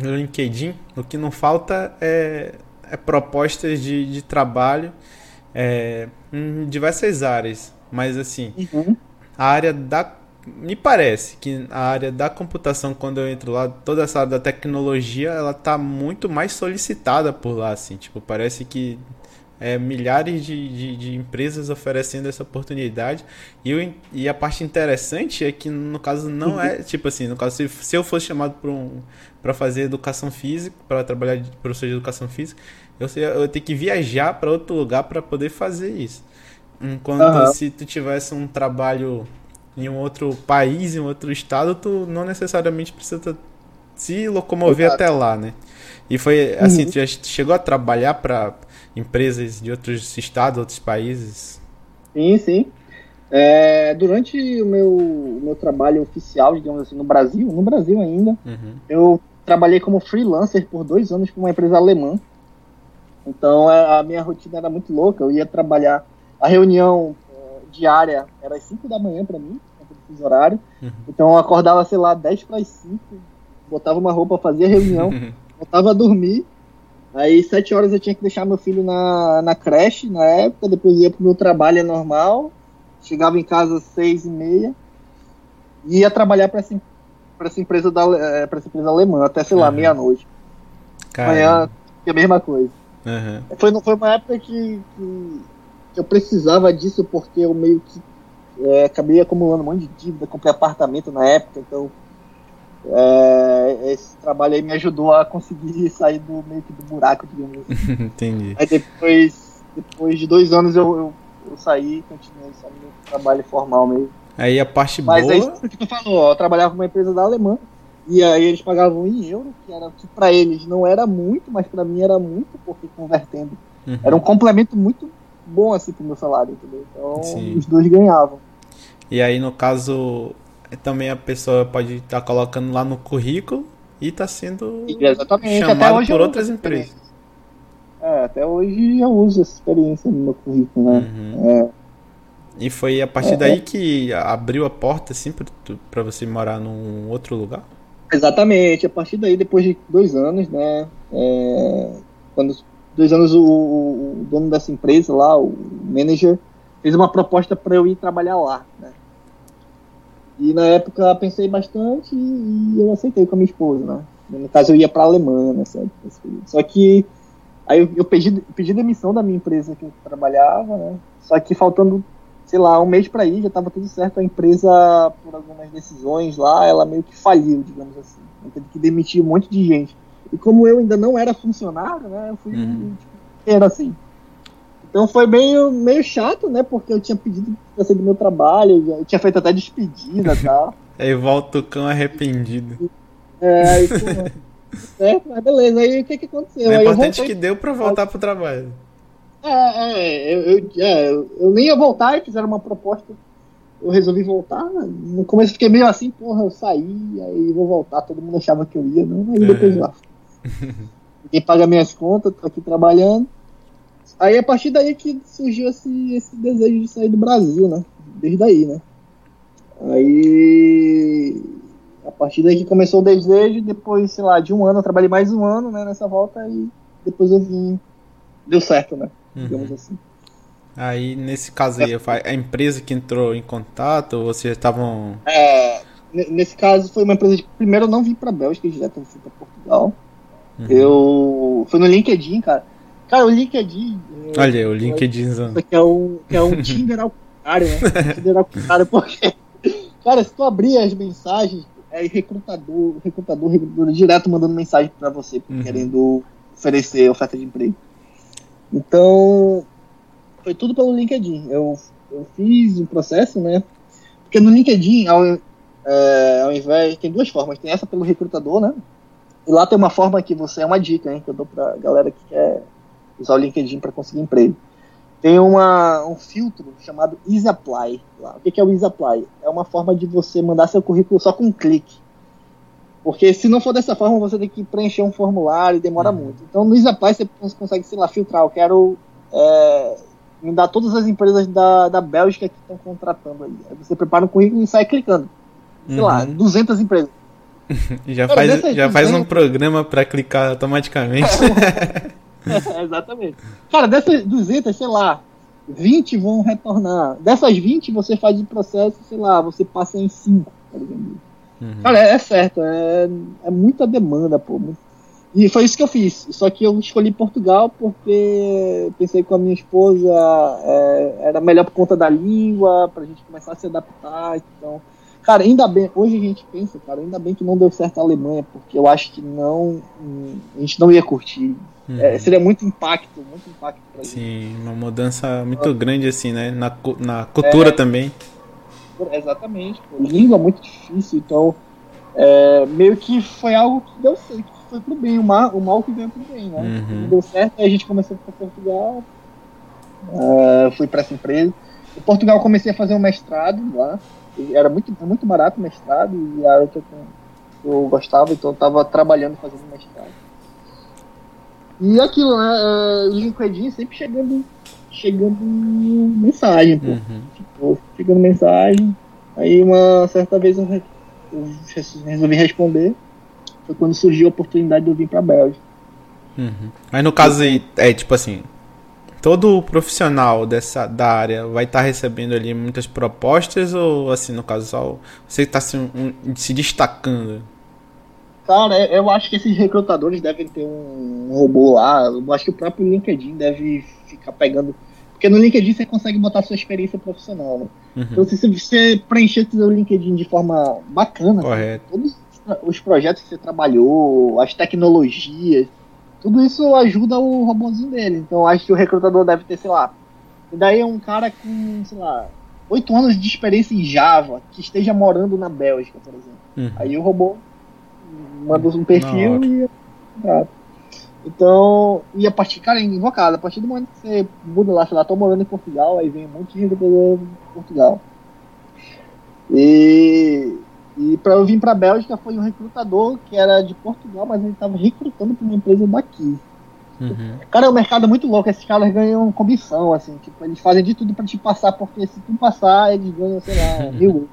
no LinkedIn, o que não falta é, é propostas de, de trabalho é, em diversas áreas. Mas assim, Uhum. a área da. Me parece que a área da computação, quando eu entro lá, toda essa área da tecnologia, ela tá muito mais solicitada por lá, assim. Tipo, parece que é, milhares de, de, de empresas oferecendo essa oportunidade. E, in- e a parte interessante é que, no caso, não é, tipo assim, no caso, se, se eu fosse chamado para um, pra fazer educação física, para trabalhar de professor de educação física, eu, eu tenho que viajar para outro lugar para poder fazer isso. Enquanto Aham. se tu tivesse um trabalho em um outro país, em um outro estado, tu não necessariamente precisa se locomover Exato. até lá, né? E foi assim, Uhum. tu já chegou a trabalhar para empresas de outros estados, outros países? Sim, sim. É, durante o meu, o meu trabalho oficial, digamos assim, no Brasil, no Brasil ainda, Uhum. eu trabalhei como freelancer por dois anos com uma empresa alemã. Então a a minha rotina era muito louca. Eu ia trabalhar. A reunião eh, diária era às 5 da manhã para mim, fiz horário. Uhum. Então eu acordava, sei lá, 10 para as 5, botava uma roupa, fazia reunião, *laughs* voltava a dormir. Aí, 7 horas eu tinha que deixar meu filho na, na creche na época, depois ia pro meu trabalho normal. Chegava em casa às 6 e meia. E ia trabalhar para essa, pra essa, empresa da, eh, pra essa empresa alemã, até, sei lá, Uhum. meia-noite. Amanhã, é a mesma coisa. Uhum. Foi, foi uma época que, que eu precisava disso porque eu meio que é, acabei acumulando um monte de dívida, comprei apartamento na época, então é, esse trabalho aí me ajudou a conseguir *laughs* sair do meio que do buraco, digamos assim. *laughs* Entendi. Aí depois, depois de dois anos eu, eu, eu saí e continuei só no trabalho formal mesmo. Aí a parte Mas boa. é isso que tu falou, ó, eu trabalhava com uma empresa da Alemanha e aí eles pagavam em euro, que era que para eles não era muito, mas para mim era muito, porque convertendo Uhum. Era um complemento muito bom assim pro meu salário, entendeu? Então Sim. os dois ganhavam. E aí, no caso, também a pessoa pode estar colocando lá no currículo e tá sendo exatamente. chamado por outras empresas. É, até hoje eu uso essa experiência no meu currículo, né? Uhum. É, E foi a partir É, daí que abriu a porta, assim, pra você morar num outro lugar? Exatamente, a partir daí, depois de dois anos, né? é, quando dois anos o, o- o dono dessa empresa lá, o manager, fez uma proposta para eu ir trabalhar lá, né? E na época pensei bastante e eu aceitei com a minha esposa, né? No caso eu ia para a Alemanha período. Só que aí eu, eu pedi, pedi demissão da minha empresa que eu trabalhava, né? Só que faltando, sei lá, um mês para ir, já estava tudo certo. A empresa, por algumas decisões lá, ela meio que faliu, digamos assim. Eu teve que demitir um monte de gente. E como eu ainda não era funcionário, né? Eu fui Uhum. tipo, inteiro assim. Então foi meio, meio chato, né? Porque eu tinha pedido pra sair do meu trabalho, eu tinha feito até despedida e tal. *laughs* Aí volta o cão arrependido. É, aí, *laughs* certo, mas beleza. Aí o que que aconteceu? Eu importante é voltei. que deu pra voltar pro trabalho. É, é, eu, eu, é, eu- nem ia voltar e fizeram uma proposta. Eu resolvi voltar. No começo eu fiquei meio assim, porra, eu saí, aí vou voltar. Todo mundo achava que eu ia, não, aí depois É. lá. *laughs* Ninguém paga minhas contas, tô aqui trabalhando. Aí a partir daí que surgiu esse, esse desejo de sair do Brasil, né? Desde aí, né? Aí a partir daí que começou o desejo, depois, sei lá, de um ano, eu trabalhei mais um ano, né, nessa volta e depois eu vim. Deu certo, né? Digamos Uhum. assim. Aí, nesse caso aí, a empresa que entrou em contato, ou vocês estavam... É, ne- nesse caso foi uma empresa de. Primeiro eu não vim pra Bélgica direto, eu fui pra Portugal. Uhum. Eu. Foi no LinkedIn, cara. Cara, o LinkedIn. é, Olha o LinkedIn. Isso aqui é um, que é um Tinder ao contrário, né? Tinder ao contrário, porque. Cara, se tu abrir as mensagens, é recrutador, recrutador, recrutador direto mandando mensagem pra você, Uhum. querendo oferecer oferta de emprego. Então, foi tudo pelo LinkedIn. Eu, eu fiz o processo, né? Porque no LinkedIn, ao, é, ao invés. Tem duas formas. Tem essa pelo recrutador, né? E lá tem uma forma que você. É uma dica, hein? Que eu dou pra galera que quer usar o LinkedIn para conseguir emprego. Tem uma, um filtro chamado Easy Apply. Lá. O que é o Easy Apply? É uma forma de você mandar seu currículo só com um clique. Porque se não for dessa forma, você tem que preencher um formulário e demora Uhum. muito. Então no Easy Apply você cons- consegue, sei lá, filtrar. Eu quero é, me dar todas as empresas da, da Bélgica que estão contratando aí. Aí você prepara um currículo e sai clicando. Sei lá, Uhum. 200 empresas. *laughs* Já Cara, faz, já faz um 200 programa pra clicar automaticamente. *laughs* *laughs* *laughs* É, exatamente. Cara, dessas 200, sei lá, 20 vão retornar. Dessas 20, você faz o processo, sei lá, você passa em 5, tá ligado? Uhum. Cara, é, é certo, é, é muita demanda, pô. E foi isso que eu fiz. Só que eu escolhi Portugal porque pensei com a minha esposa, é, era melhor por conta da língua, pra gente começar a se adaptar. Então, cara, ainda bem, hoje a gente pensa, cara, ainda bem que não deu certo a Alemanha, porque eu acho que não, hum, a gente não ia curtir. Uhum. É, seria muito impacto, muito impacto pra gente. Sim, uma mudança muito grande assim, né? Na, na cultura É. também. Exatamente, pô. Língua é muito difícil, então é, meio que foi algo que deu certo, que foi pro bem, o mal, o mal que veio pro bem, né? Uhum. Deu certo, aí a gente começou para Portugal, é, fui para essa empresa. Em Portugal comecei a fazer um mestrado lá, era muito, muito barato o mestrado, e era o que eu, que eu gostava, então eu tava trabalhando fazendo mestrado. E aquilo, né? é, O LinkedIn sempre chegando, chegando mensagem, pô. Uhum. Tipo, chegando mensagem. Aí uma certa vez eu, re- eu resolvi responder. Foi quando surgiu a oportunidade de eu vir pra Bélgica. Uhum. Aí no caso aí, é tipo assim, todo profissional dessa da área vai estar recebendo ali muitas propostas ou assim, no caso só você está se, um- se destacando? Cara, eu- eu acho que esses recrutadores devem ter um robô lá. Eu acho que o próprio LinkedIn deve ficar pegando. Porque no LinkedIn você consegue botar sua experiência profissional, né? Uhum. Então, se você preencher seu LinkedIn de forma bacana, Correto. todos os projetos que você trabalhou, as tecnologias, tudo isso ajuda o robôzinho dele. Então eu acho que o recrutador deve ter, sei lá, e daí é um cara com, sei lá, oito anos de experiência em Java, que esteja morando na Bélgica, por exemplo. Uhum. Aí o robô manda um perfil e contrata. Então, e a partir, cara, é invocado, a partir do momento que você muda lá, sei lá, tô morando em Portugal, aí vem um monte de gente de Portugal. E, e para eu vir pra Bélgica foi um recrutador que era de Portugal, mas ele tava recrutando pra uma empresa daqui. Uhum. Cara, é um mercado muito louco, esses caras ganham comissão, assim, tipo, eles fazem de tudo pra te passar, porque se tu passar, eles ganham, sei lá, *laughs* mil.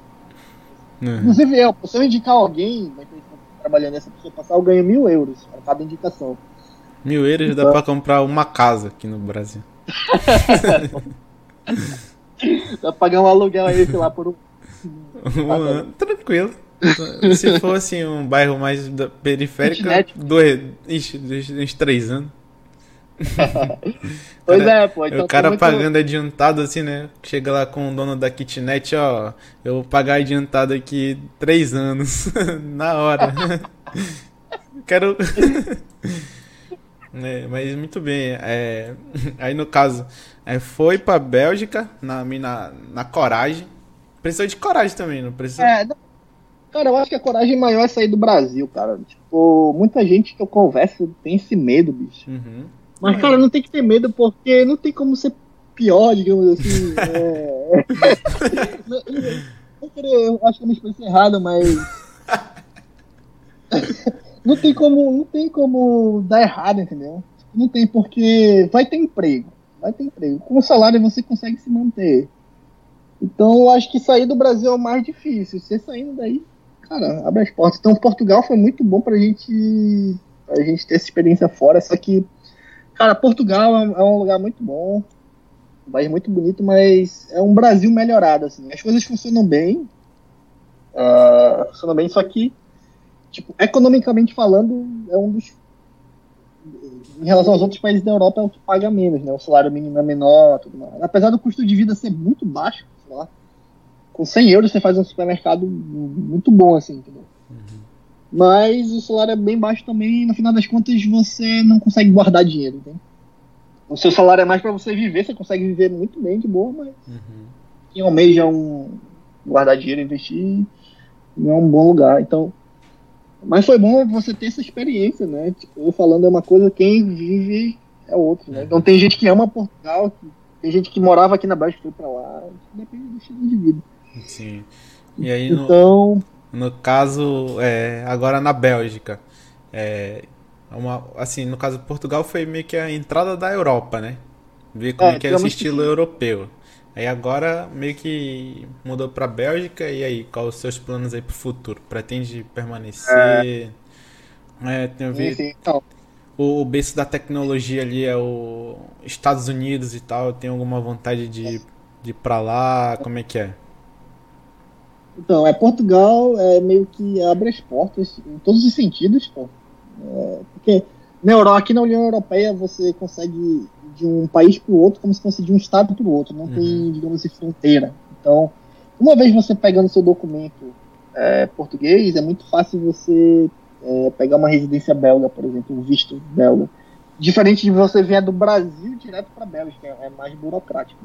Uhum. Inclusive eu, se eu indicar alguém na trabalhando nessa pessoa passar, eu ganho mil euros para cada indicação. Mil euros dá Então- pra comprar uma casa aqui no Brasil. *laughs* Dá pra pagar um aluguel aí, sei lá, por um. Um ano, Tranquilo. Se for assim, um bairro mais periférico, Kitnet. dois, uns três anos. *laughs* Pois Cara, é, pô. Então o cara muito- pagando adiantado assim, né? Chega lá com o dono da kitnet, ó. Eu vou pagar adiantado aqui três anos. *laughs* Na hora. *laughs* Quero. É, mas muito bem. é, aí no caso, é, foi pra Bélgica na, na, na coragem. Precisou de coragem também, não precisou? É, cara, eu acho que a coragem maior é sair do Brasil, cara. Tipo, muita gente que eu converso tem esse medo, bicho. Uhum. Mas, cara, não tem que ter medo porque não tem como ser pior, digamos assim. *laughs* é... Não querer- eu acho que eu me expressei errado, mas. *laughs* não tem como, não tem como dar errado, entendeu? Não tem porque vai ter emprego, vai ter emprego. Com o salário você consegue se manter. Então eu acho que sair do Brasil é o mais difícil. Você saindo daí, cara, abre as portas. Então Portugal foi muito bom pra gente, pra gente ter essa experiência fora. Só que, cara, Portugal é um- é um lugar muito bom, um país muito bonito, mas é um Brasil melhorado assim. As coisas funcionam bem, ah, funcionam bem, só que tipo, economicamente falando, é um dos. Em relação aos outros países da Europa, é o que paga menos, né? O salário mínimo é menor, tudo mais. Apesar do custo de vida ser muito baixo, sei lá, com 100 euros você faz um supermercado muito bom, assim, entendeu? Mas o salário é bem baixo também no final das contas você não consegue guardar dinheiro, entende? O seu salário é mais para você viver, você consegue viver muito bem, de boa, mas Uhum. quem almeja um guardar dinheiro, investir, não é um bom lugar. Então, mas foi bom você ter essa experiência, né? Tipo, eu falando é uma coisa, quem vive é outro, né? Então tem gente que ama Portugal, tem gente que morava aqui na Bélgica e foi pra lá, depende do estilo de vida. Sim. E aí, Então, no caso, é, agora na Bélgica, é, uma, assim, no caso, Portugal foi meio que a entrada da Europa, né? Ver como É, que é esse que estilo sim. europeu. Aí agora meio que mudou pra Bélgica, e aí, quais os seus planos aí pro futuro? Pretende permanecer? É, tenho sim, visto, sim. Então, o, o berço da tecnologia ali é o Estados Unidos e tal, tem alguma vontade de, de ir pra lá? Como é que é? Então, é Portugal é meio que abre as portas em todos os sentidos, pô. É, porque na Europa, aqui na União Europeia você consegue ir de um país para o outro como se fosse de um estado para o outro, não tem, digamos assim, fronteira. Então, uma vez você pegando seu documento é, português, é muito fácil você é, pegar uma residência belga, por exemplo, um visto belga. Diferente de você vier do Brasil direto para a Bélgica, é mais burocrático.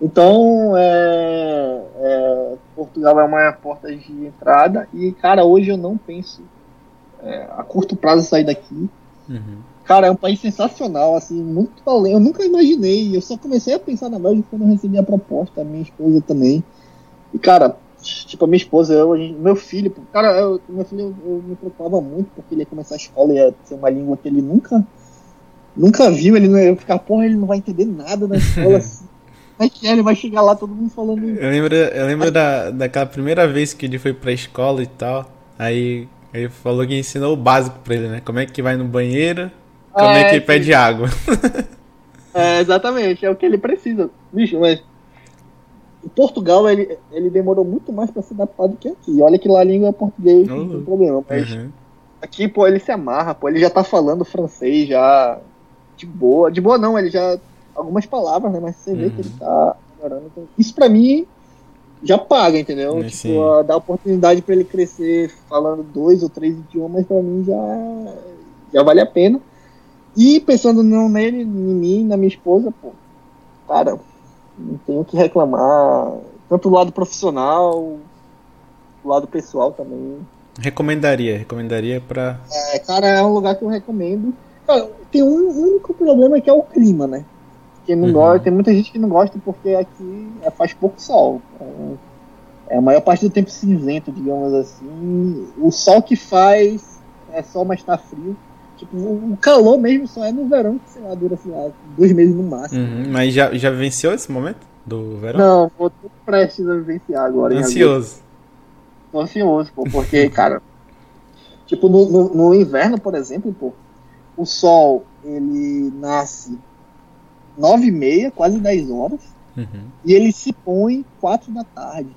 Então, é, é, Portugal é uma porta de entrada e, cara, hoje eu não penso é, a curto prazo sair daqui. Uhum. Cara, é um país sensacional, assim, muito além. Eu nunca imaginei, eu só comecei a pensar na Bélgica quando eu recebi a proposta, a minha esposa também. E, cara, tipo, a minha esposa, eu, meu filho, cara, eu, meu filho, eu, eu me preocupava muito porque ele ia começar a escola e ia ser uma língua que ele nunca, nunca viu, ele não ia ficar, porra, ele não vai entender nada na escola, assim. *laughs* É? Ele vai chegar lá, todo mundo falando. Eu lembro, eu lembro da, daquela primeira vez que ele foi pra escola e tal. Aí ele falou que ensinou o básico pra ele, né? Como é que vai no banheiro, como é, É, que pede água. É, exatamente, é o que ele precisa. Bicho, mas em Portugal ele, ele demorou muito mais pra se adaptar do que aqui. Olha que lá a língua é português, não tem Uhum. problema. Mas Uhum. aqui, pô, ele se amarra, pô, ele já tá falando francês já de boa. De boa não, ele já. Algumas palavras, né? Mas você vê Uhum. que ele tá melhorando. Então, isso pra mim já paga, entendeu? É, tipo, a- dar oportunidade pra ele crescer falando dois ou três idiomas, pra mim já, já vale a pena. E pensando não nele, em mim, na minha esposa, pô, cara, não tenho o que reclamar. Tanto do lado profissional, do lado pessoal também. Recomendaria, recomendaria pra. É, cara, é um lugar que eu recomendo. Cara, tem um único problema que é o clima, né? Quem não Uhum. gosta, tem muita gente que não gosta porque aqui é, faz pouco sol. Então, É a maior parte do tempo cinzento, digamos assim. O sol que faz é sol, mas tá frio. Tipo, o calor mesmo só é no verão, que sei lá, dura, sei lá, dois meses no máximo. Uhum, Mas já, já venceu esse momento do verão? Não, vou prestes a vivenciar agora. Ansioso. Tô ansioso, pô, porque, *laughs* cara, tipo, no, no, no inverno, por exemplo, pô, o sol, ele nasce nove e meia, quase 10 horas, Uhum. e ele se põe quatro da tarde,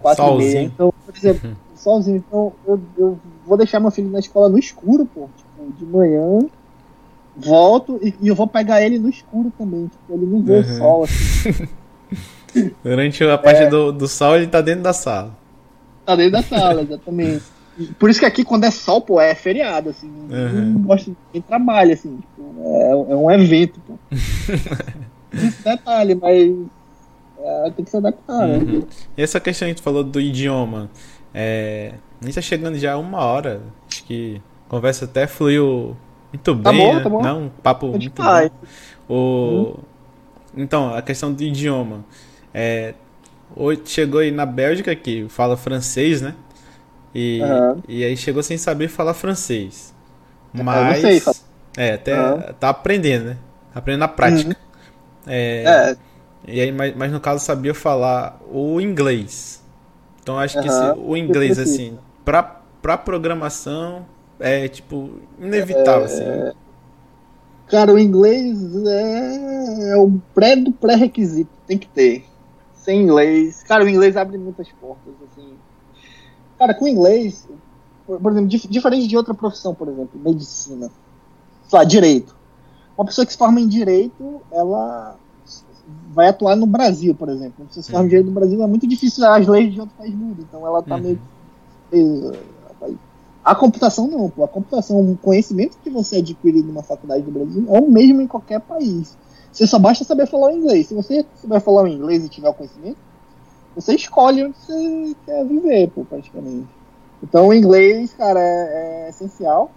quatro e meia. Solzinho. Então, por exemplo, Uhum. solzinho, então eu, eu vou deixar meu filho na escola no escuro, pô, tipo, de manhã, volto e, e eu vou pegar ele no escuro também, tipo, ele não vê Uhum. o sol, assim, *laughs* Durante a parte É. do, do sol, ele tá dentro da sala. Tá dentro da sala, exatamente. Por isso que aqui, quando é sol, pô, é feriado, assim. Uhum. De trabalho, assim. Tipo, é, é um evento, pô. *laughs* Esse detalhe, mas é, tem que se adaptar, né? Uhum. E essa questão que tu falou do idioma, é, a gente tá chegando já a uma hora. Acho que a conversa até fluiu muito Tá bem, bom, né? tá bom. Não, um papo Pode muito bom. O... Então, a questão do idioma. É, hoje chegou aí na Bélgica que fala francês, né? E, Aham. e aí chegou sem saber falar francês. Mas. sei, é, até Aham. tá aprendendo, né? Aprendendo na prática. Uhum. É, É, e aí, mas, mas no caso sabia falar o inglês. Então acho que esse- o inglês, assim, pra, pra programação é tipo inevitável, assim. cara, o inglês é, é o pré do pré-requisito. Tem que ter. Sem inglês. Cara, o inglês abre muitas portas, assim. Cara, com inglês, por, por exemplo, dif- diferente de outra profissão, por exemplo, medicina. Sei lá, direito. Uma pessoa que se forma em direito, ela vai atuar no Brasil, por exemplo. Uma pessoa que se forma em Uhum. direito no Brasil é muito difícil as leis de outro país mudam. Então ela tá Uhum. meio presa. A computação não, pô. A computação, o conhecimento que você adquire numa faculdade do Brasil é o mesmo em qualquer país. Você só basta saber falar o inglês. Se você souber falar o inglês e tiver o conhecimento, você escolhe onde você quer viver, pô, praticamente. Então o inglês, cara, é, é essencial.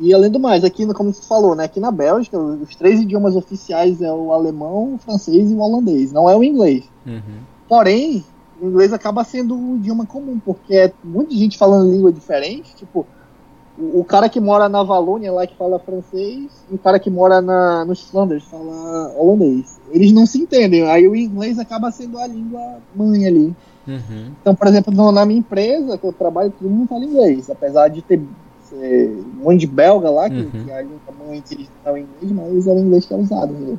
E além do mais, aqui, como você falou, né, aqui na Bélgica, os três idiomas oficiais é o alemão, o francês e o holandês. Não é o inglês. Uhum. Porém, o inglês acaba sendo o idioma comum, porque é muita gente falando língua diferente. Tipo, o, o cara que mora na Valônia lá que fala francês e o cara que mora na, nos Flanders fala holandês. Eles não se entendem, aí o inglês acaba sendo a língua mãe ali. Uhum. Então, por exemplo, no- na minha empresa que eu trabalho, todo mundo fala inglês, apesar de ter um monte de belga lá, que, Uhum. que a língua mãe deles não é o inglês, mas é o inglês que é usado. Né?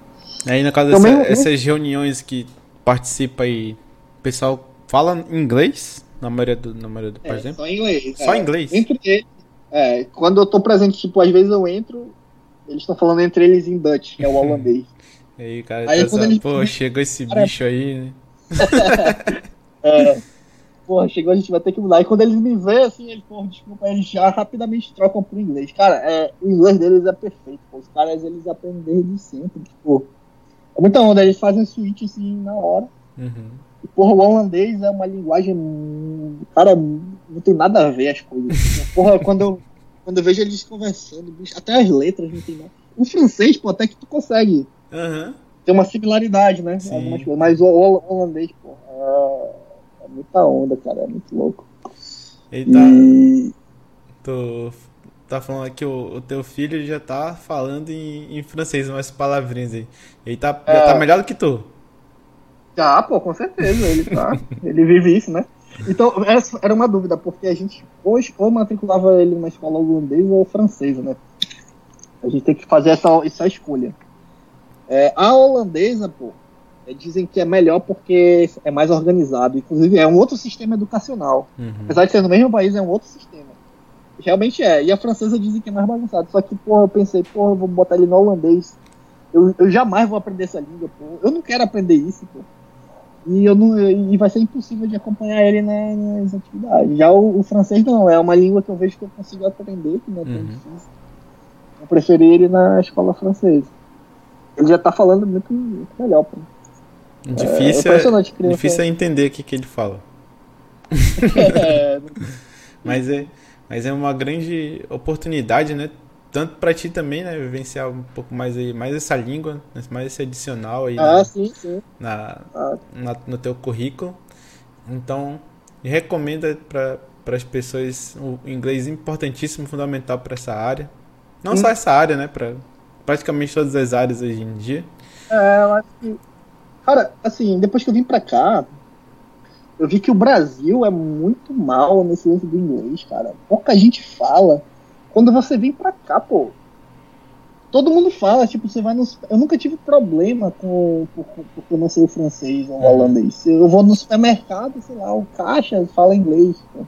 Aí no caso Então, dessa- mesmo- essas reuniões que participa aí, o pessoal fala inglês na maioria do, na maioria do por É, exemplo? só inglês. Só é. inglês? Entre eles, é, quando eu tô presente, tipo, às vezes eu entro, eles estão falando entre eles em Dutch, que é o holandês. *laughs* Aí, cara, Aí, tá quando eles- pô, chegou esse Cara, bicho aí, né? *laughs* É, porra, chegou, a gente vai ter que mudar. E quando eles me veem, assim, eles, porra, desculpa, eles já rapidamente trocam pro inglês. Cara, é, o inglês deles é perfeito, pô. Os caras, eles aprendem desde sempre, tipo... É muita onda, eles fazem switch, assim, na hora. Uhum. E, porra, o holandês é uma linguagem... Cara, não tem nada a ver as coisas. Porra, quando eu, quando eu vejo eles conversando, bicho, até as letras não tem nada. O francês, pô, até que tu consegue Aham. tem uma similaridade, né? Coisas. Mas o hol- holandês, pô, é, é muita onda, cara. É muito louco. Ele tá, E. tu tá falando que o, o teu filho já tá falando em, em francês, umas palavrinhas aí. Ele tá, já É. tá melhor do que tu. Ah, pô, com certeza. Ele tá. ele vive isso, né? Então, essa era uma dúvida, porque a gente hoje ou matriculava ele numa escola holandesa ou francesa, né? A gente tem que fazer essa, essa escolha. É, a holandesa, pô, é, dizem que é melhor porque é mais organizado. Inclusive, é um outro sistema educacional. Uhum. Apesar de ser no mesmo país, é um outro sistema. Realmente é. E a francesa dizem que é mais bagunçado. Só que, porra, eu pensei, porra, eu vou botar ele no holandês. Eu, eu jamais vou aprender essa língua, pô. Eu não quero aprender isso, pô. E, eu não, e vai ser impossível de acompanhar ele na- nas atividades. Já o, o francês não, é uma língua que eu vejo que eu consigo aprender, que não é tão Uhum. difícil. Eu preferi ele na escola francesa. Ele já tá falando muito, muito melhor, pô. É Difícil, é, criança. difícil é entender o que, que ele fala. *laughs* É, Mas é, mas é uma grande oportunidade, né? Tanto pra ti também, né? Vivenciar um pouco mais aí, mais essa língua, mais esse adicional aí Ah, na- sim, sim. na, Ah, na- no teu currículo. Então, recomenda para as pessoas o inglês importantíssimo, fundamental para essa área. Não Hum. só essa área, né? Para praticamente todas as áreas hoje em dia. É, eu acho que. Cara, assim, depois que eu vim pra cá, eu vi que o Brasil é muito mal nesse lance do inglês, cara. Pouca gente fala. Quando você vem pra cá, pô. Todo mundo fala, tipo, você vai nos. Eu nunca tive problema com. por- Porque eu não sei o francês ou o holandês. Eu vou no supermercado, sei lá, o caixa fala inglês. pô.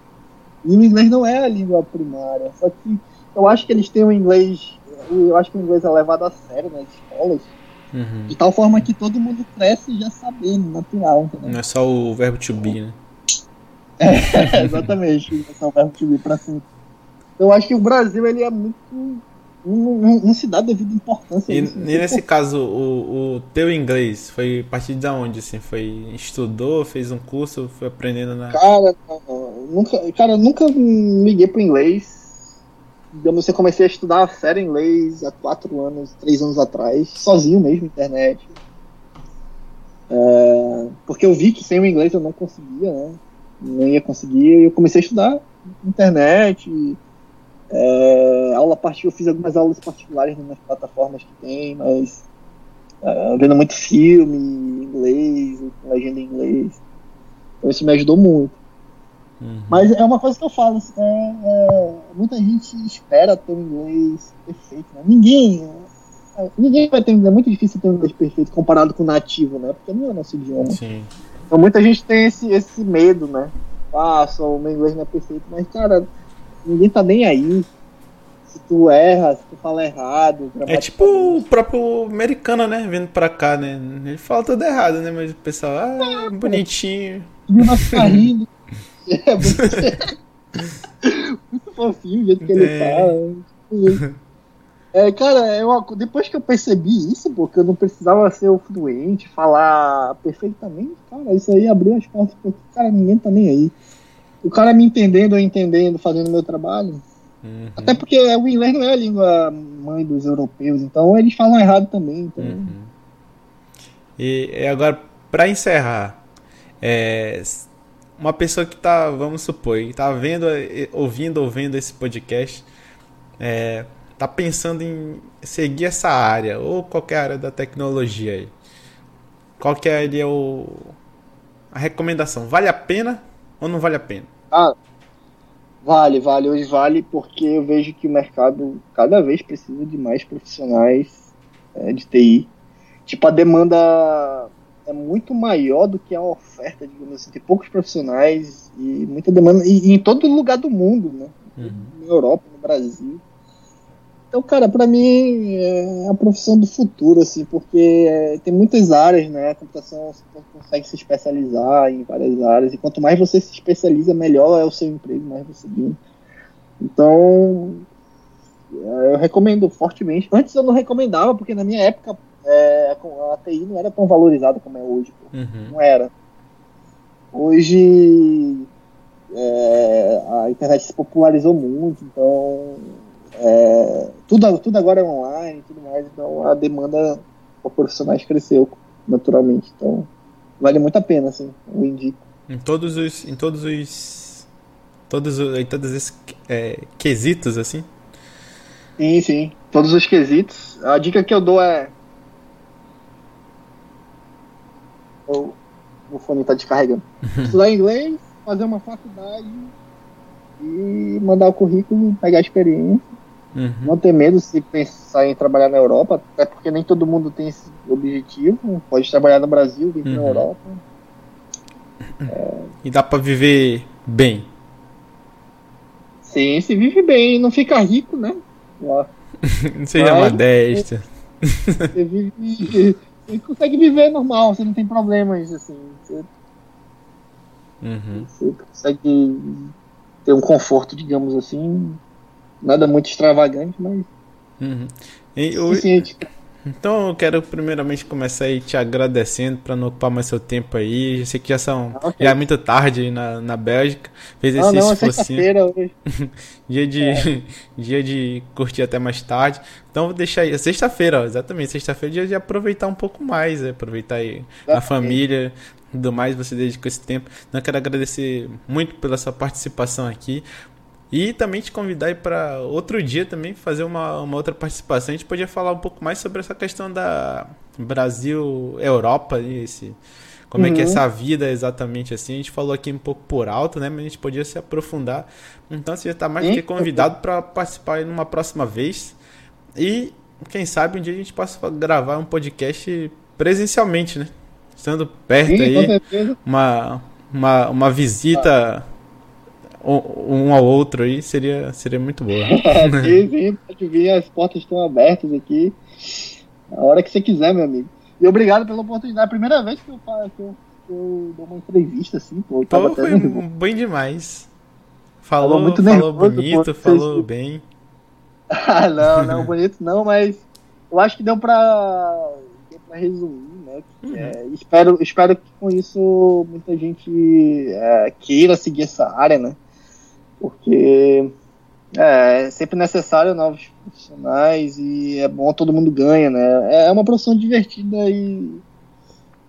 E o inglês não é a língua primária. Só que eu acho que eles têm o inglês. Eu acho que o inglês é levado a sério nas escolas. Uhum. De tal forma que todo mundo cresce já sabendo, natural, entendeu? Não é só o verbo to be, né? É, *laughs* exatamente, é o verbo to be pra cima. Eu acho que o Brasil ele é muito. Não, não- não se dá devida importância. E, isso, e né? nesse caso, o, o teu inglês foi a partir de onde, assim? Foi estudou, fez um curso, foi aprendendo na... Cara, nunca, cara, eu nunca me liguei pro inglês. Digamos, eu comecei a estudar a sério inglês há quatro anos, três anos atrás, sozinho mesmo, internet. É, porque eu vi que sem o inglês eu não conseguia, né? Não ia conseguir, e eu comecei a estudar internet. É, aula particular, eu fiz algumas aulas particulares nas plataformas que tem, mas é, vendo muito filme em inglês, com legenda em inglês. Então isso me ajudou muito. Uhum. Mas é uma coisa que eu falo, assim, é, é, muita gente espera ter um inglês perfeito, né? Ninguém. é, Ninguém vai ter é muito difícil ter um inglês perfeito comparado com o nativo, né? Porque não é nosso idioma. Sim. Então muita gente tem esse, esse medo, né? Ah, só o meu inglês não é perfeito. Mas, cara, ninguém tá nem aí. Se tu erra, se tu fala errado. É tipo o próprio americano, né? Vindo pra cá, né? Ele fala tudo errado, né? Mas o pessoal, ah, bonitinho. Ele vai ficar rindo. É muito, muito fofinho o jeito que ele É. fala. É, cara, é uma co- depois que eu percebi isso, porque eu não precisava ser o fluente, falar perfeitamente, cara, isso aí abriu as portas porque, cara, ninguém tá nem aí. O cara me entendendo, eu entendendo, fazendo meu trabalho. Uhum. Até porque o inglês não é a língua mãe dos europeus, então eles falam errado também. Então, Uhum. E, agora, pra encerrar, é, uma pessoa que tá, vamos supor, que tá vendo, ouvindo ou vendo esse podcast, é, tá pensando em seguir essa área, ou qualquer área da tecnologia aí. Qual que é o, a recomendação? Vale a pena ou não vale a pena? Ah, vale, vale. Hoje vale porque eu vejo que o mercado cada vez precisa de mais profissionais é, de TI. Tipo, a demanda é muito maior do que a oferta, digamos assim. Tem poucos profissionais e muita demanda. E, e em todo lugar do mundo, né? Na Europa, no Brasil. Então, cara, pra mim é a profissão do futuro, assim, porque é, tem muitas áreas, né? A computação você consegue se especializar em várias áreas, e quanto mais você se especializa, melhor é o seu emprego, mais você ganha. Então, é, eu recomendo fortemente. Antes eu não recomendava, porque na minha época é, a TI não era tão valorizada como é hoje. Uhum. Não era. Hoje é, a internet se popularizou muito, então é, tudo, tudo agora é online tudo mais, então a demanda por profissionais cresceu naturalmente. Então vale muito a pena, assim, eu indico. Em todos os. Em todos os. Todos, os- em todos esses é, quesitos, assim. Sim, sim. Todos os quesitos. A dica que eu dou é. O, o fone tá descarregando. *laughs* Estudar inglês, fazer uma faculdade e mandar o currículo, pegar a experiência. Uhum. Não ter medo se pensar em trabalhar na Europa, até porque nem todo mundo tem esse objetivo. Pode trabalhar no Brasil, vir Uhum. na Europa. E dá pra viver bem. Sim, se vive bem, não fica rico, né? Lá. *laughs* Não seja Vai. modesta. Você vive. Você consegue viver normal, você não tem problemas, assim. Você, Uhum. você consegue ter um conforto, digamos assim. Nada muito extravagante, mas Uhum. E suficiente. Então eu quero primeiramente começar aí te agradecendo para não ocupar mais seu tempo aí. Eu sei que já são Ok. já é muito tarde aí na, na Bélgica. Fez esse não, é esforcinho. sexta-feira hoje. *laughs* Dia de, *laughs* dia de curtir até mais tarde. Então vou deixar aí. Sexta-feira, ó, exatamente. Sexta-feira é dia de aproveitar um pouco mais, é, aproveitar aí a Exatamente. família, tudo mais, você dedicou esse tempo. Então eu quero agradecer muito pela sua participação aqui. E também te convidar para outro dia também fazer uma, uma outra participação. A gente podia falar um pouco mais sobre essa questão da Brasil-Europa, esse, como é que é Uhum. essa vida exatamente assim. A gente falou aqui um pouco por alto, né? Mas a gente podia se aprofundar. Então você já está mais do que convidado para participar aí numa próxima vez. E quem sabe um dia a gente possa gravar um podcast presencialmente, né? Estando perto Sim, aí, uma, uma, uma visita um um ao outro aí seria, seria muito boa. *laughs* sim, sim, pode vir, as portas estão abertas aqui. A hora que você quiser, meu amigo. E obrigado pela oportunidade. É a primeira vez que eu, fa- que eu, que eu dou uma entrevista assim, pô. Pô, foi nervoso. bem demais. Falou, muito falou nervoso, bonito, pô, falou vocês- bem. *laughs* Ah, não, não, bonito não, mas eu acho que deu pra, deu pra resumir, né? que, Uhum. é, espero, espero que com isso muita gente é, queira seguir essa área, né? Porque é, é sempre necessário novos profissionais e é bom, todo mundo ganha, né? É uma profissão divertida e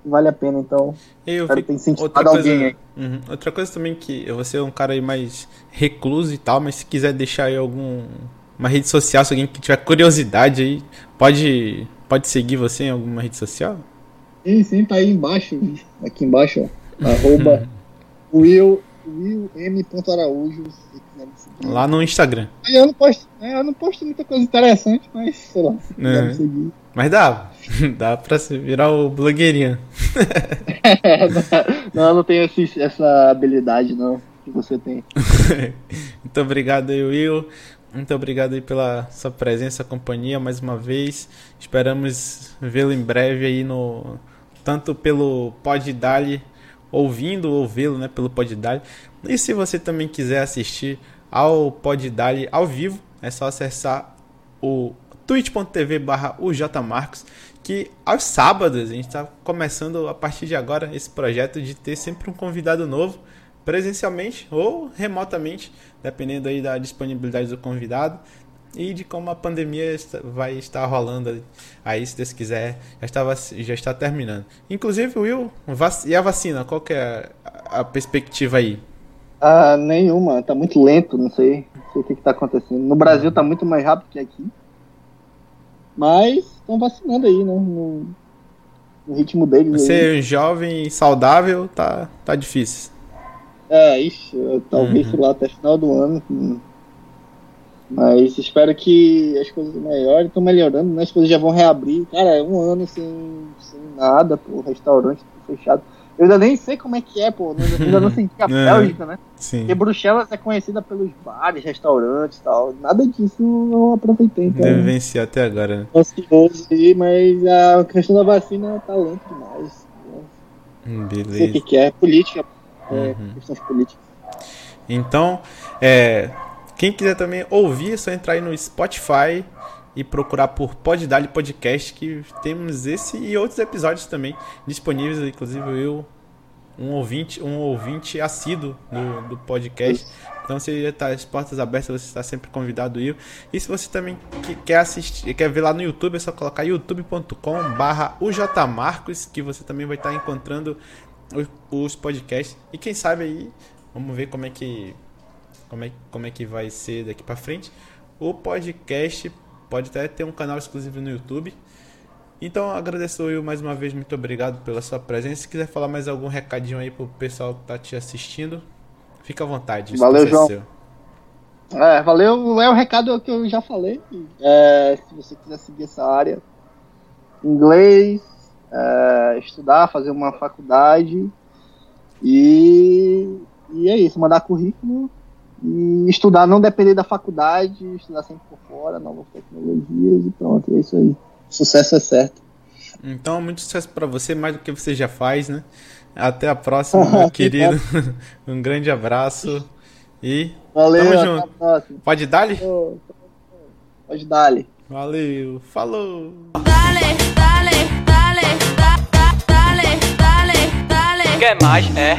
vale a pena, então Eu espero fico- ter outra alguém coisa, aí. Uhum. outra coisa também que você é um cara aí mais recluso e tal, mas se quiser deixar aí algum uma rede social, se alguém que tiver curiosidade aí, pode pode seguir você em alguma rede social? Sim, sim, tá aí embaixo, aqui embaixo, ó, arroba *laughs* Will, Will M. Araújo, se você quiser me seguir. Lá no Instagram. Eu não posto, é, eu não posto muita coisa interessante, mas sei lá, se quiser É. me seguir. Mas dá, *laughs* dá pra se virar o blogueirinho. *laughs* não, eu não tenho esse- essa habilidade não que você tem. *laughs* Muito obrigado aí, Will. Muito obrigado aí pela sua presença, companhia mais uma vez. Esperamos vê-lo em breve aí no tanto pelo Pod Dali, ouvindo ou vê-lo, né, pelo Pod Dali. E se você também quiser assistir ao Pod Dali ao vivo, é só acessar o twitch.tv barra Marcos, que aos sábados a gente está começando a partir de agora esse projeto de ter sempre um convidado novo presencialmente ou remotamente, dependendo aí da disponibilidade do convidado e de como a pandemia está- vai estar rolando aí, se Deus quiser, já está, vac- já está terminando. Inclusive, Will, e a vacina, qual que é a, a perspectiva aí? Ah, nenhuma, tá muito lento, não sei, não sei o que, que tá acontecendo. No Brasil tá muito mais rápido que aqui. Mas estão vacinando aí, né? No, no ritmo deles aí. Ser jovem e saudável tá, tá difícil. É, eu- talvez Uhum. lá até final do ano. hum. Mas espero que as coisas melhorem, estão melhorando, né? As coisas já vão reabrir. Cara, é um ano sem, sem nada, pô, restaurante tudo fechado. Eu ainda nem sei como é que é, pô. Ainda, ainda não senti a *laughs* É. Bélgica, né? Sim. Porque Bruxelas é conhecida pelos bares, restaurantes e tal. Nada disso eu aproveitei, então. Deve vencer até agora, né? Ansioso aí, mas a questão da vacina tá lento demais. Hum, Não sei o que, Beleza. que é, política. É, Uhum. questões políticas. Então, é, quem quiser também ouvir, é só entrar aí no Spotify e procurar por Pod Dali Podcast, que temos esse e outros episódios também disponíveis, inclusive eu, um ouvinte, um ouvinte assíduo do, do podcast. Então você já tá as portas abertas, você está sempre convidado eu. E se você também que- quer assistir, quer ver lá no YouTube, é só colocar youtube.com/barra Marcos, que você também vai estar encontrando os, os podcasts. E quem sabe aí, vamos ver como é que como é, como é que vai ser daqui pra frente. O podcast pode até ter um canal exclusivo no YouTube. Então agradeço eu mais uma vez, muito obrigado pela sua presença. Se quiser falar mais algum recadinho aí pro pessoal que tá te assistindo, fica à vontade. Valeu, é João. seu. É, valeu. É o recado que eu já falei. É, se você quiser seguir essa área, inglês, é, estudar, fazer uma faculdade e, e é isso, mandar currículo e estudar, não depender da faculdade, estudar sempre por fora, novas tecnologias e pronto, é isso aí. Sucesso é certo. Então, muito sucesso pra você, mais do que você já faz, né? Até a próxima, meu *laughs* querido. um grande abraço e Valeu, Tamo até junto. a próxima. pode dar-lhe? Pode dar-lhe. Valeu, falou! Dale, dale, dale, dale, da, da, dale, dale, dale. Quer mais? É.